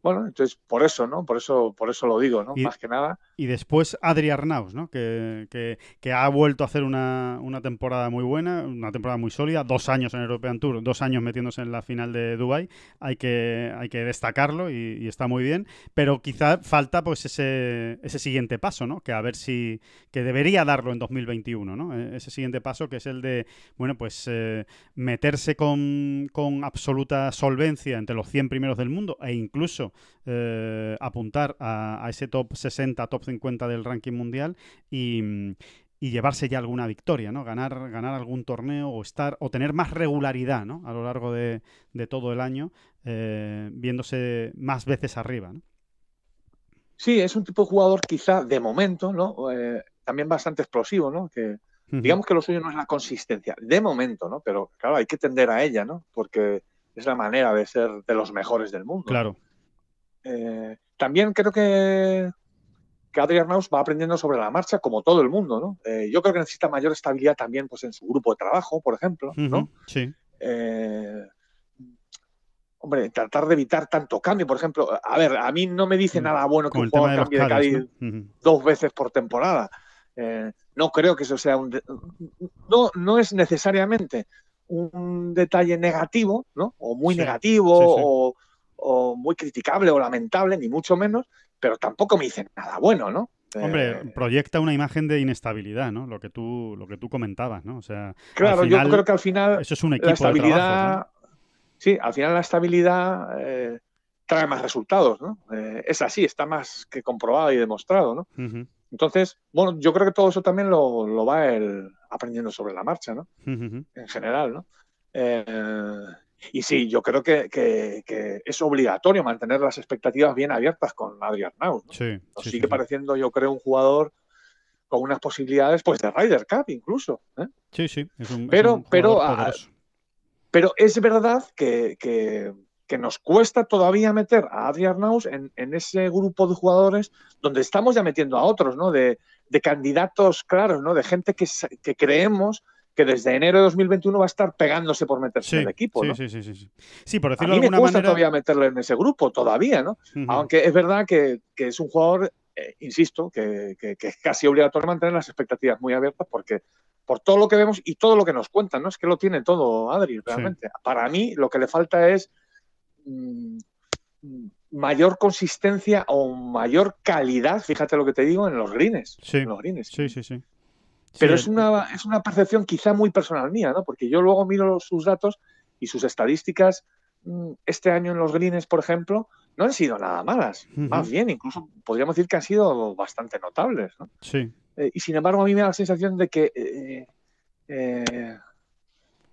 bueno, entonces por eso, ¿no? Por eso, por eso lo digo, ¿no? Y- Más que nada. Y después Adri Arnaus, ¿no? Que, que- que ha vuelto a hacer una, una temporada muy buena, una temporada muy sólida, dos años en European Tour, dos años metiéndose en la final de Dubai. Hay que, hay que destacarlo y, y está muy bien. Pero quizá falta pues ese, ese siguiente paso, ¿no? Que a ver si. que debería darlo en 2021, ¿no? Eh, Ese siguiente paso que es el de, bueno, pues eh, meterse con, con absoluta solvencia entre los 100 primeros del mundo e incluso eh, apuntar a, a ese top 60, top 50 del ranking mundial y, y llevarse ya alguna victoria, ¿no? Ganar, ganar algún torneo o estar o tener más regularidad, ¿no? A lo largo de, de todo el año, eh, viéndose más veces arriba, ¿no? Sí, es un tipo de jugador quizá de momento, ¿no? Eh, también bastante explosivo, ¿no? Que digamos que lo suyo no es la consistencia, de momento, ¿no? Pero claro, hay que tender a ella, ¿no? Porque es la manera de ser de los mejores del mundo. Claro. Eh, también creo que, que Adrian Naus va aprendiendo sobre la marcha, como todo el mundo, ¿no? Eh, yo creo que necesita mayor estabilidad también pues, en su grupo de trabajo, por ejemplo, ¿no? Sí. Eh, hombre, tratar de evitar tanto cambio, por ejemplo. A ver, a mí no me dice Mm. nada bueno que un jugador de cambie de Cádiz, dos veces por temporada. Eh, no creo que eso sea un... de- No, no es necesariamente un detalle negativo, ¿no? O muy Sí, negativo, sí, sí. O, o muy criticable o lamentable, ni mucho menos, pero tampoco me dicen nada bueno, ¿no? Hombre, Eh, proyecta una imagen de inestabilidad, ¿no? Lo que tú, lo que tú comentabas, ¿no? O sea, claro, final, yo creo que al final eso es un la equipo de estabilidad, trabajo. sí, al final la estabilidad eh, trae más resultados, ¿no? Eh, es así, está más que comprobado y demostrado, ¿no? ¿no? Entonces, bueno, yo creo que todo eso también lo, lo va aprendiendo sobre la marcha, ¿no? En general, ¿no? Eh, y sí, yo creo que, que- que es obligatorio mantener las expectativas bien abiertas con Adrián Naus. ¿no? Sí, Nos sí, sigue sí, pareciendo, yo creo, un jugador con unas posibilidades, pues, de Ryder Cup incluso. ¿eh? Sí, sí, es un, es Pero- un pero, ah. Pero es verdad que, que- que nos cuesta todavía meter a Adrián Naus en, en ese grupo de jugadores donde estamos ya metiendo a otros, ¿no? De, de candidatos claros, ¿no? De gente que creemos que desde enero de 2021 va a estar pegándose por meterse Sí, en el equipo, sí, ¿no? sí, sí, sí, sí. Sí, por A mí de me cuesta manera. todavía meterle en ese grupo, todavía, ¿no? Aunque es verdad que, que es un jugador, eh, insisto, que, que- que es casi obligatorio mantener las expectativas muy abiertas porque por todo lo que vemos y todo lo que nos cuentan, ¿no? Es que lo tiene todo Adri, realmente. Para mí lo que le falta es mm, mm, mayor consistencia o mayor calidad, fíjate lo que te digo, en los greens. Sí, en los greens. Sí, sí, sí. Pero Sí, es una, es una percepción quizá muy personal mía, ¿no? Porque yo luego miro sus datos y sus estadísticas mm, este año en los greens, por ejemplo, no han sido nada malas. Más bien, incluso podríamos decir que han sido bastante notables, ¿no? Sí, Eh, y sin embargo, a mí me da la sensación de que, eh, eh,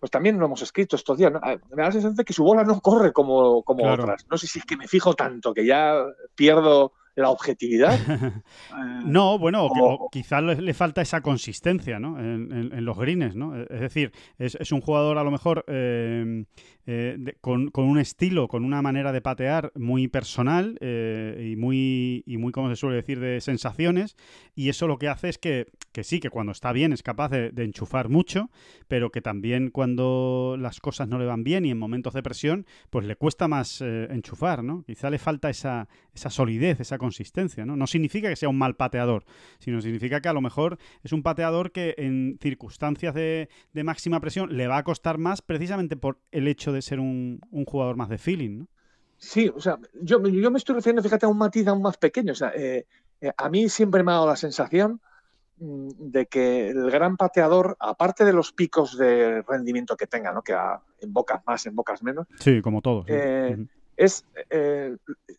pues también lo hemos escrito estos días, ¿no? Me da la sensación de que su bola no corre como, como Claro. otras. No sé si es que me fijo tanto que ya pierdo la objetividad. Eh, No, bueno, o, quizás le, le falta esa consistencia, ¿no? En, en- en los greens, ¿no? Es decir, es, es un jugador a lo mejor eh, eh, de- con, con un estilo, con una manera de patear muy personal eh, y muy, y muy, como se suele decir, de sensaciones. Y eso lo que hace es que, que sí, que cuando está bien es capaz de, de enchufar mucho, pero que también cuando las cosas no le van bien y en momentos de presión, pues le cuesta más eh, enchufar, ¿no? Quizá le falta esa, esa solidez, esa consistencia, ¿no? No significa que sea un mal pateador, sino significa que a lo mejor es un pateador que en circunstancias de, de máxima presión le va a costar más precisamente por el hecho de ser un, un jugador más de feeling, ¿no? Sí, o sea, yo, yo me estoy refiriendo, fíjate, a un matiz aún más pequeño. O sea, eh, eh, a mí siempre me ha dado la sensación mm, de que el gran pateador, aparte de los picos de rendimiento que tenga, ¿no? que a- en bocas más, en bocas menos, Sí, como todos. Eh, es, eh,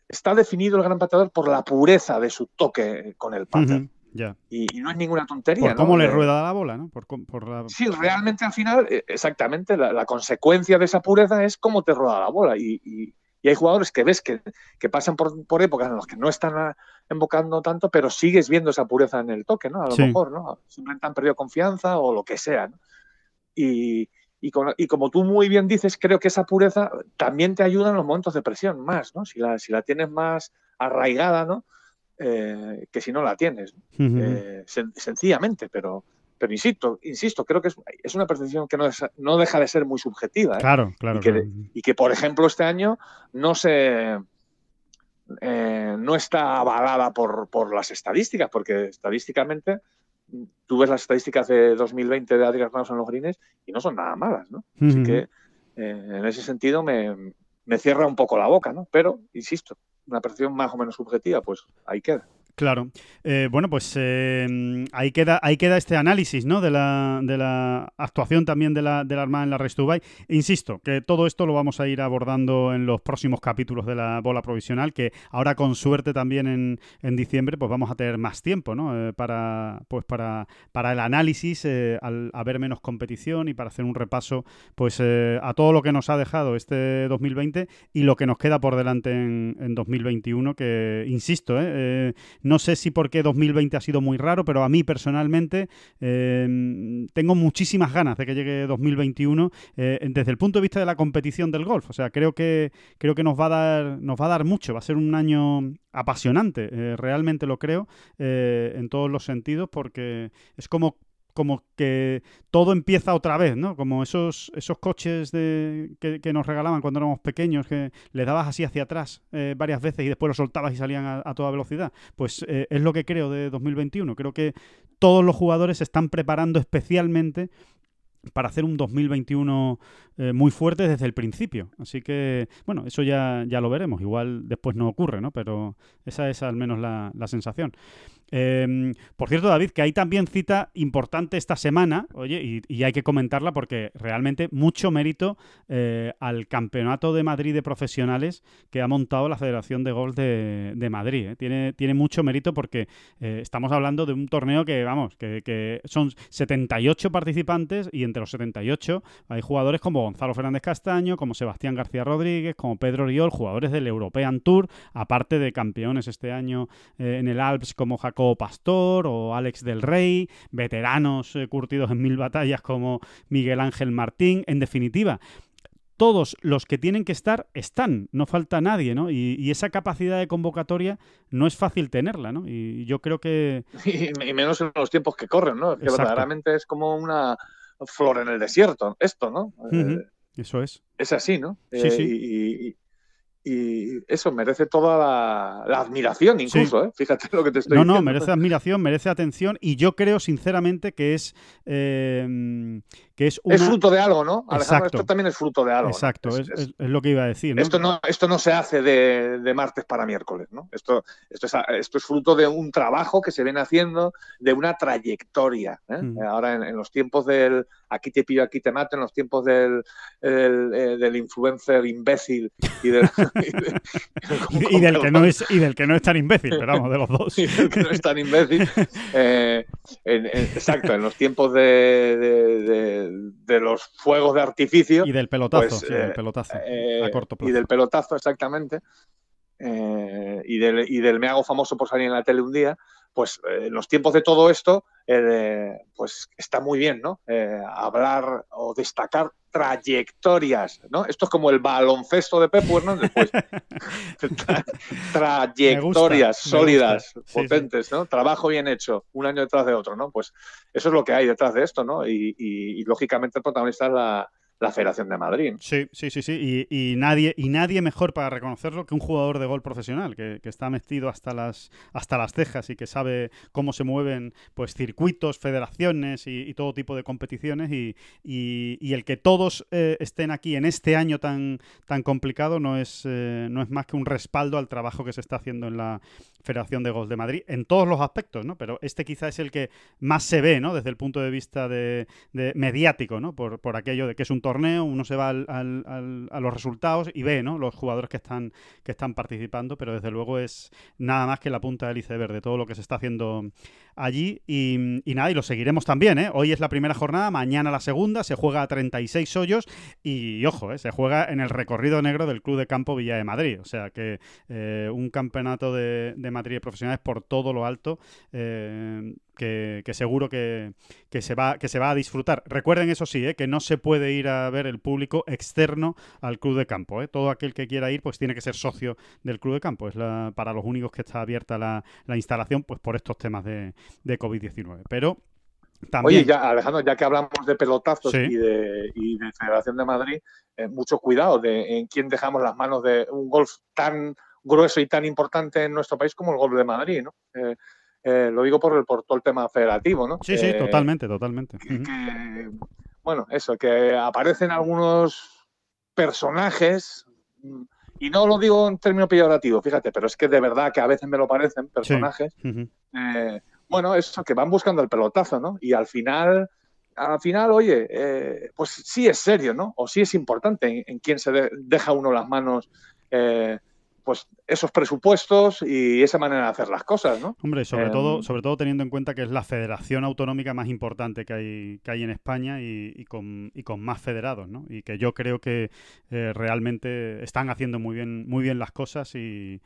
está definido el gran pateador por la pureza de su toque con el pate. Ujú, Ya. y, y no es ninguna tontería. Por ¿no? cómo le Eh, rueda la bola, ¿no? Por, com- por la... Sí, realmente al final, eh, exactamente, la, la consecuencia de esa pureza es cómo te rueda la bola. Y, y- y hay jugadores que ves que, que pasan por, por épocas en las que no están ah, embocando tanto, pero sigues viendo esa pureza en el toque, ¿no? A lo Sí. mejor, ¿no? Simplemente han perdido confianza o lo que sea, ¿no? Y, y, con- y como tú muy bien dices, creo que esa pureza también te ayuda en los momentos de presión más, ¿no? Si la, si la tienes más arraigada, ¿no? Eh, que si no la tienes. Eh, sen- sencillamente, pero, pero insisto, insisto, creo que es, es una percepción que no, es- no deja de ser muy subjetiva. ¿eh? Claro, claro. y que- claro. Y que, por ejemplo, este año no se eh, no está avalada por, por las estadísticas, porque estadísticamente tú ves las estadísticas de 2020 de Adrián Ramos en los greens y no son nada malas, ¿no? Así que en ese sentido me, me cierra un poco la boca, ¿no? Pero, insisto, una percepción más o menos subjetiva, pues ahí queda. Claro. Eh, bueno, pues eh, ahí, queda, ahí queda este análisis ¿no? de, la, de la actuación también de la, de la Armada en la Dubai. Insisto, que todo esto lo vamos a ir abordando en los próximos capítulos de la bola provisional, que ahora con suerte también en, en diciembre pues vamos a tener más tiempo ¿no? Eh, para, pues para, para el análisis, eh, al haber menos competición y para hacer un repaso pues eh, a todo lo que nos ha dejado este 2020 y lo que nos queda por delante en, en 2021, que insisto, ¿eh? Eh, No sé si porque 2020 ha sido muy raro, pero a mí personalmente em, tengo muchísimas ganas de que llegue 2021 eh, desde el punto de vista de la competición del golf. O sea, creo que creo que nos va a dar nos va a dar mucho. Va a ser un año apasionante. Eh, realmente lo creo en todos los sentidos porque es como como que todo empieza otra vez, ¿no? Como esos, esos coches de, que, nos regalaban cuando éramos pequeños, que le dabas así hacia atrás eh, varias veces y después los soltabas y salían a, toda velocidad. Pues eh, es lo que creo de 2021. Creo que todos los jugadores se están preparando especialmente para hacer un 2021 eh, muy fuerte desde el principio. Así que, bueno, eso ya, ya lo veremos. Igual después no ocurre, ¿no? Pero esa es al menos la, la sensación. Em, por cierto, David, que hay también cita importante esta semana, oye, y, hay que comentarla porque realmente mucho mérito eh, al Campeonato de Madrid de Profesionales que ha montado la Federación de Golf de, Madrid. Eh. Tiene, tiene mucho mérito porque estamos hablando de un torneo que, vamos, que, que, son 78 participantes y entre los 78 hay jugadores como Gonzalo Fernández Castaño, como Sebastián García Rodríguez, como Pedro Riol, jugadores del European Tour, aparte de campeones este año en el Alps como Jacob Pastor o Alex del Rey, veteranos eh, curtidos en mil batallas como Miguel Ángel Martín, en definitiva todos los que tienen que estar están, no falta nadie, ¿no? Y, esa capacidad de convocatoria no es fácil tenerla, ¿no? Y yo creo que... Y, menos en los tiempos que corren, ¿no? Que verdaderamente es como una flor en el desierto, esto, ¿no? Eh, eso es. Es así, ¿no? Sí, sí. Eh, y eso merece toda la, admiración incluso, ¿eh? fíjate lo que te estoy no, diciendo. No, no, merece admiración, merece atención y yo creo sinceramente que es eh, es, fruto de algo, ¿no? Alejandro, esto también es fruto de algo. Exacto, es, lo que iba a decir. Esto, no, esto no se hace de, martes para miércoles, ¿no? Esto, esto, es, esto es fruto de un trabajo que se viene haciendo, de una trayectoria. ¿eh? Mm. Ahora, en, los tiempos del aquí te pillo, aquí te mato, en los tiempos del, del, eh, influencer imbécil y del, y, del que no es, y del que no es tan imbécil, pero vamos, de los dos. y del que no es tan imbécil. Eh, exacto, en los tiempos de de, los fuegos de artificio. Y del pelotazo, pues, sí, del eh, pelotazo, eh, a corto plazo. Y del pelotazo, exactamente. Eh, y, del, y del me hago famoso por salir en la tele un día, pues en los tiempos de todo esto, pues está muy bien, ¿no? hablar o destacar trayectorias, ¿no? Esto es como el baloncesto de Pep Hernández, pues. trayectorias sólidas, potentes, ¿no? Trabajo bien hecho, un año detrás de otro, ¿no? Pues eso es lo que hay detrás de esto, ¿no? Y, y lógicamente el protagonista es la, la Federación de Madrid. Sí, sí, sí, sí. Y, nadie, y nadie mejor para reconocerlo que un jugador de gol profesional, que, está metido hasta las, hasta las cejas y que sabe cómo se mueven pues circuitos, federaciones y, todo tipo de competiciones. Y, y el que todos eh, estén aquí en este año tan, tan complicado no es, eh, no es más que un respaldo al trabajo que se está haciendo en la Federación de Golf de Madrid, en todos los aspectos, ¿no? Pero este quizá es el que más se ve, ¿no? Desde el punto de vista de, mediático, ¿no? Por, por aquello de que es un torneo, uno se va a los resultados y ve ¿no? los jugadores que están, que están participando, pero desde luego es nada más que la punta del iceberg de todo lo que se está haciendo allí. Y, nada, y lo seguiremos también. ¿eh? Hoy es la primera jornada, mañana la segunda, se juega a 36 hoyos y, ojo, ¿eh? se juega en el recorrido negro del Club de Campo Villa de Madrid. O sea que eh, un campeonato de, de Madrid profesionales por todo lo alto. Que, seguro que, se va, que se va a disfrutar. Recuerden, eso sí, que no se puede ir a ver el público externo al club de campo. Todo aquel que quiera ir, pues tiene que ser socio del club de campo. Es la, para los únicos que está abierta la, instalación, pues por estos temas de, COVID-19. Pero también... Oye, ya, Alejandro, ya que hablamos de pelotazos y, de, Federación de Madrid, eh, mucho cuidado de en quién dejamos las manos de un golf tan grueso y tan importante en nuestro país como el golf de Madrid, ¿no? Eh, lo digo por, el, por todo el tema federativo, ¿no? Sí, sí, totalmente, totalmente. bueno, eso, que aparecen algunos personajes, mm, y no lo digo en términos peyorativos, fíjate, pero es que de verdad que a veces me lo parecen personajes, eh, bueno, eso, que van buscando el pelotazo, ¿no? Y al final, al final, oye, eh, pues sí es serio, ¿no? O sí es importante en, quién se deja uno las manos pues esos presupuestos y esa manera de hacer las cosas, ¿no? Hombre, sobre todo, em, sobre todo teniendo en cuenta que es la federación autonómica más importante que hay, que hay en España y, con, y con más federados, ¿no? Y que yo creo que eh, realmente están haciendo muy bien, muy bien las cosas y,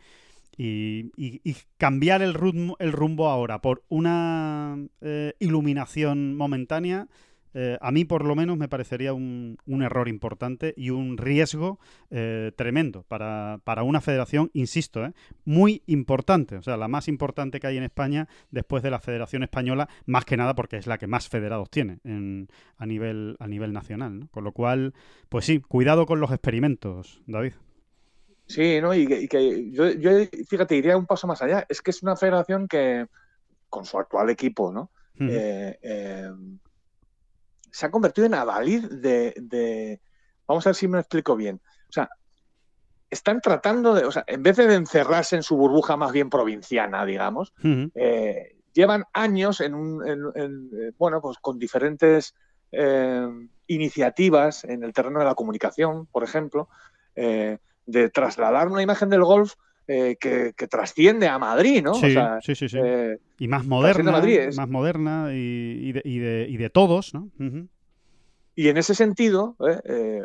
y, cambiar el rumbo, el rumbo ahora por una eh, iluminación momentánea, eh, a mí por lo menos me parecería un, error importante y un riesgo eh, tremendo para, una federación, insisto, muy importante, o sea, la más importante que hay en España después de la Federación Española, más que nada porque es la que más federados tiene a, nivel, a nivel nacional. Con lo cual, pues sí, cuidado con los experimentos, David. Sí, ¿no? Y que, yo, fíjate, iría un paso más allá. Es que es una federación que, con su actual equipo, ¿no? Eh, eh, se ha convertido en adalid de, Vamos a ver si me explico bien. O sea, están tratando de. O sea, en vez de encerrarse en su burbuja más bien provinciana, digamos, eh, llevan años en un. bueno, pues con diferentes iniciativas en el terreno de la comunicación, por ejemplo de trasladar una imagen del golf eh, que, trasciende a Madrid, ¿no? Sí, sí, sí. Eh, y más moderna, más moderna y, de, todos, ¿no? Y en ese sentido, eh,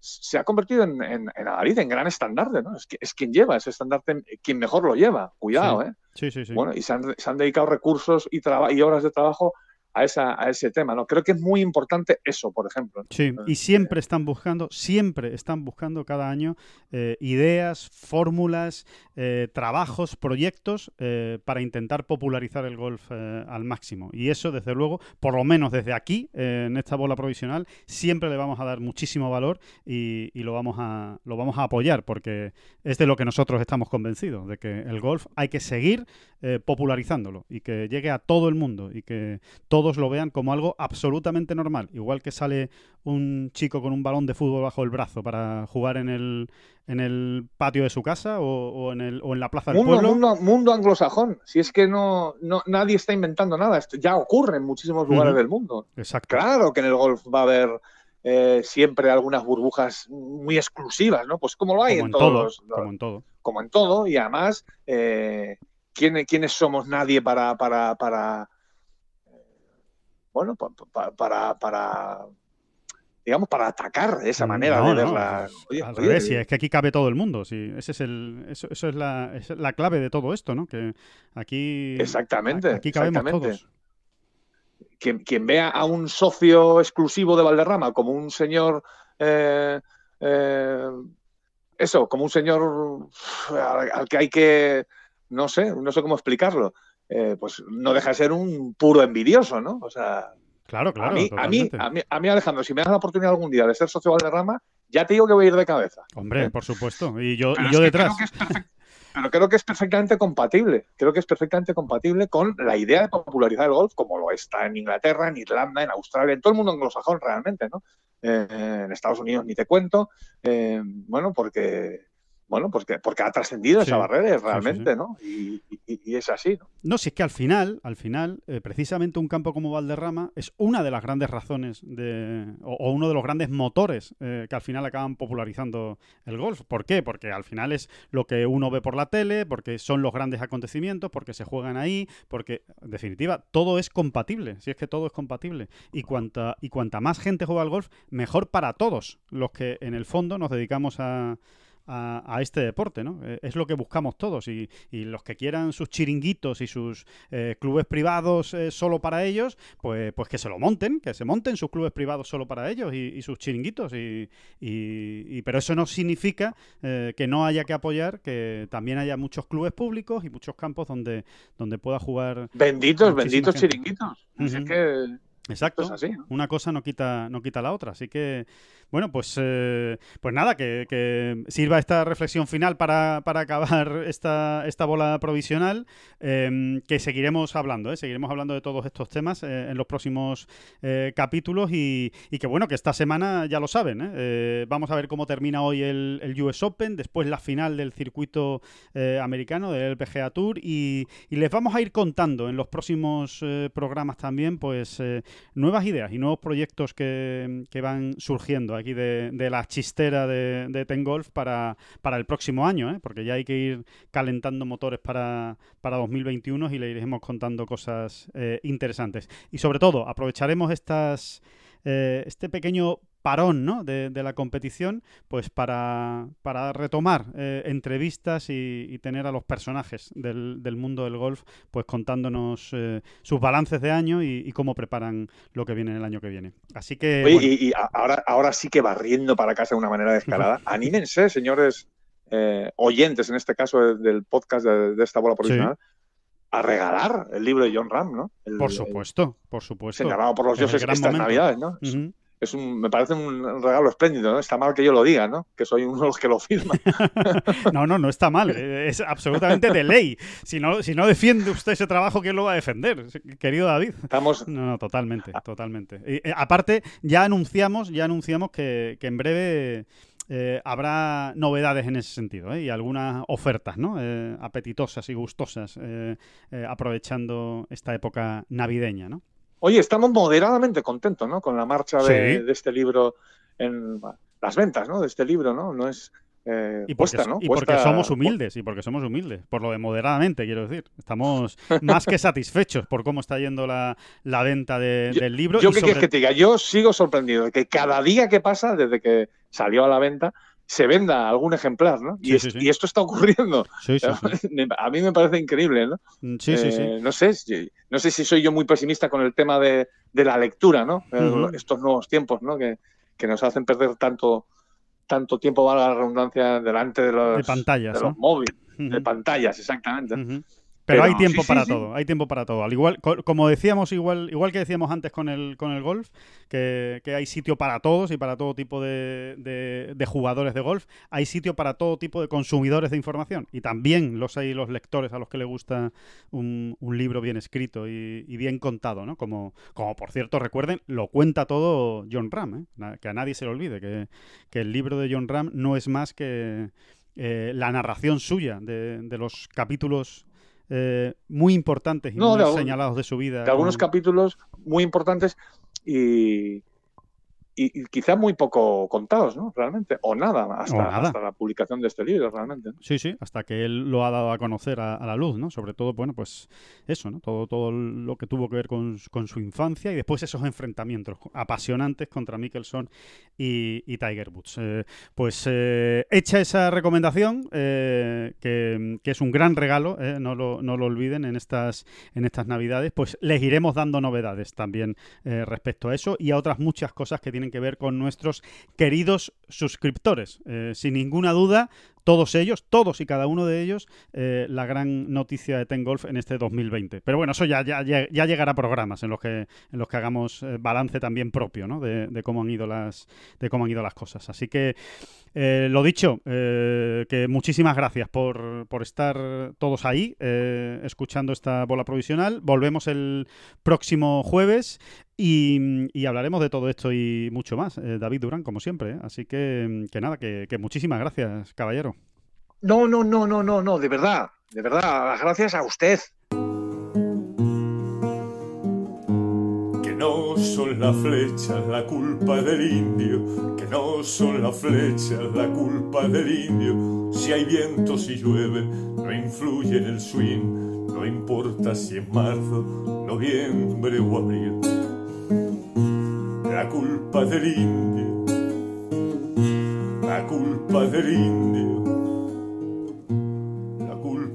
se ha convertido en, en, en, Madrid en gran estandarte, ¿no? Es, es, quien lleva ese estandarte, quien mejor lo lleva. Cuidado, ¿eh? Sí, sí, sí. Bueno, y se han, se han dedicado recursos y, y horas de trabajo a, esa, a ese tema. ¿no? Creo que es muy importante eso, por ejemplo. Sí, y siempre están buscando, siempre están buscando cada año eh, ideas, fórmulas, eh, trabajos, proyectos eh, para intentar popularizar el golf al máximo. Y eso, desde luego, por lo menos desde aquí, en esta bola provisional, siempre le vamos a dar muchísimo valor y, y, lo, vamos a, lo vamos a apoyar, porque es de lo que nosotros estamos convencidos, de que el golf hay que seguir popularizándolo y que llegue a todo el mundo y que todo todos lo vean como algo absolutamente normal. Igual que sale un chico con un balón de fútbol bajo el brazo para jugar en el, en el patio de su casa o, en, el, o en la plaza del pueblo. Mundo, mundo anglosajón. Si es que no, no nadie está inventando nada. Esto ya ocurre en muchísimos lugares del mundo. Exacto. Claro que en el golf va a haber eh, siempre algunas burbujas muy exclusivas, ¿no? Pues como lo hay en, todos. como en todo. Como en todo. Y además, eh, ¿quiénes somos nadie para, para, para bueno, para, para, digamos, para atacar esa manera de verla. al revés, es que aquí cabe todo el mundo. Sí, ese es el, eso, eso es, la, es, la, clave de todo esto, ¿no? Que aquí, exactamente, aquí cabemos todos. Quien, quien, vea a un socio exclusivo de Valderrama como un señor, eh, eh, eso, como un señor al que hay que, no sé, no sé cómo explicarlo. Eh, pues no deja de ser un puro envidioso, ¿no? O sea, claro, claro. A mí, a mí, a mí, Alejandro, si me das la oportunidad algún día de ser socio Valderrama, ya te digo que voy a ir de cabeza. Hombre, ¿Eh? por supuesto. Y yo, y yo detrás. pero creo que es perfectamente compatible. Creo que es perfectamente compatible con la idea de popularizar el golf, como lo está en Inglaterra, en Irlanda, en Australia, en todo el mundo anglosajón realmente, ¿no? Eh, en Estados Unidos ni te cuento. bueno, porque bueno, pues porque ha trascendido esa barrera realmente, ¿no? Y, es así, ¿no? No, si es que al final, al final, eh, precisamente un campo como Valderrama es una de las grandes razones de, o, uno de los grandes motores eh, que al final acaban popularizando el golf. ¿Por qué? Porque al final es lo que uno ve por la tele, porque son los grandes acontecimientos, porque se juegan ahí, porque, en definitiva, todo es compatible. Si es que todo es compatible. Y cuanta, y cuanta más gente juega al golf, mejor para todos los que en el fondo nos dedicamos a a, este deporte, ¿no? Eh, es lo que buscamos todos y, los que quieran sus chiringuitos y sus eh, clubes privados eh, solo para ellos, pues, pues que se lo monten, que se monten sus clubes privados solo para ellos y, sus chiringuitos. Y, pero eso no significa que no haya que apoyar que también haya muchos clubes públicos y muchos campos donde, donde pueda jugar. Benditos, benditos chiringuitos. Exacto. Una cosa no quita, no quita la otra. Así que bueno, pues, eh, pues nada, que, sirva esta reflexión final para, acabar esta, esta bola provisional, em, que seguiremos hablando, ¿eh? seguiremos hablando de todos estos temas eh, en los próximos capítulos y, que bueno, que esta semana ya lo saben, vamos a ver cómo termina hoy el, US Open, después la final del circuito americano, del LPGA Tour y, les vamos a ir contando en los próximos programas también, pues, nuevas ideas y nuevos proyectos que, que van surgiendo aquí de, la chistera de, de Ten Golf para, para el próximo año, ¿eh? porque ya hay que ir calentando motores para, para 2021 y le iremos contando cosas eh, interesantes. Y sobre todo, aprovecharemos estas, eh, este pequeño parón ¿no? de, la competición, pues para, para retomar eh, entrevistas y, tener a los personajes del, del, mundo del golf, pues contándonos eh, sus balances de año y, cómo preparan lo que viene el año que viene. Así que. Oye, y, ahora, ahora sí que barriendo para casa de una manera descarada. Anímense, señores eh, oyentes, en este caso del podcast de, esta bola profesional. a regalar el libro de John Ram, ¿no? por supuesto, por supuesto. Señalado por los dioses estas navidades, ¿no? Es un, me parece un regalo espléndido, ¿no? Está mal que yo lo diga, ¿no? Que soy uno de los que lo firma. no, no, no está mal. Es absolutamente de ley. Si no, si no defiende usted ese trabajo, ¿quién lo va a defender, querido David? Estamos... No, no, totalmente, totalmente. Y, eh, aparte, ya anunciamos, ya anunciamos que, en breve eh, habrá novedades en ese sentido ¿eh? y algunas ofertas ¿no? apetitosas y gustosas aprovechando esta época navideña. ¿no? Oye, estamos moderadamente contentos, ¿no? Con la marcha de, este libro en las ventas, ¿no? De este libro, ¿no? No es eh, y porque, ¿no? y porque somos humildes, y porque somos humildes, por lo de moderadamente, quiero decir. Estamos más que satisfechos por cómo está yendo la, venta del libro. Yo qué quieres que te diga, yo sigo sorprendido de que cada día que pasa, desde que salió a la venta, se venda algún ejemplar, ¿no? y, esto está ocurriendo. a mí me parece increíble, ¿no? Mm, sí, sí, sí. Eh, no sé, no sé si soy yo muy pesimista con el tema de, la lectura, ¿no? Estos nuevos tiempos, ¿no? Que, nos hacen perder tanto, tanto tiempo, valga la redundancia, delante de los, pantallas, de los móviles, de pantallas, exactamente. Pero, hay tiempo para todo, hay tiempo para todo. Al igual, como decíamos, igual, igual que decíamos antes con el, con el golf, que, hay sitio para todos y para todo tipo de, de, jugadores de golf, hay sitio para todo tipo de consumidores de información. Y también los hay los lectores a los que le gusta un, un libro bien escrito y, bien contado, ¿no? Como, como por cierto, recuerden, lo cuenta todo John Ram, ¿eh? que a nadie se le olvide, que, que el libro de John Ram no es más que eh, la narración suya de, de los capítulos eh, muy importantes y muy señalados de su vida. De algunos capítulos muy importantes y, y, quizá muy poco contados, ¿no? Realmente, o nada, hasta, la publicación de este libro, realmente. Sí, sí, hasta que él lo ha dado a conocer a, la luz, ¿no? Sobre todo, bueno, pues eso, ¿no? Todo, todo lo que tuvo que ver con, su infancia y después esos enfrentamientos apasionantes contra Mickelson y, Tiger Woods. Eh, pues eh, hecha esa recomendación, eh, que, es un gran regalo, no lo, no, lo, olviden en estas, en estas navidades, pues les iremos dando novedades también respecto a eso y a otras muchas cosas que tienen que ver con nuestros queridos suscriptores. Eh, sin ninguna duda, todos ellos, todos y cada uno de ellos, eh, la gran noticia de Ten Golf en este 2020. Pero bueno, eso ya, ya, ya llegará a programas en los que, en los que hagamos eh, balance también propio ¿no? de, cómo han ido las, de cómo han ido las cosas. Así que, eh, lo dicho, que muchísimas gracias por, por estar todos ahí escuchando esta bola provisional. Volvemos el próximo jueves. Y, hablaremos de todo esto y mucho más. David Durán, como siempre. Así que, que nada, que muchísimas gracias, caballero. No, no, no, no, no, no, de verdad, de verdad, gracias a usted. Que no son las flechas la culpa del indio, que no son las flechas la culpa del indio. Si hay viento, si llueve, no influye en el swing, no importa si es marzo, noviembre o abril. La culpa del indio, la culpa del indio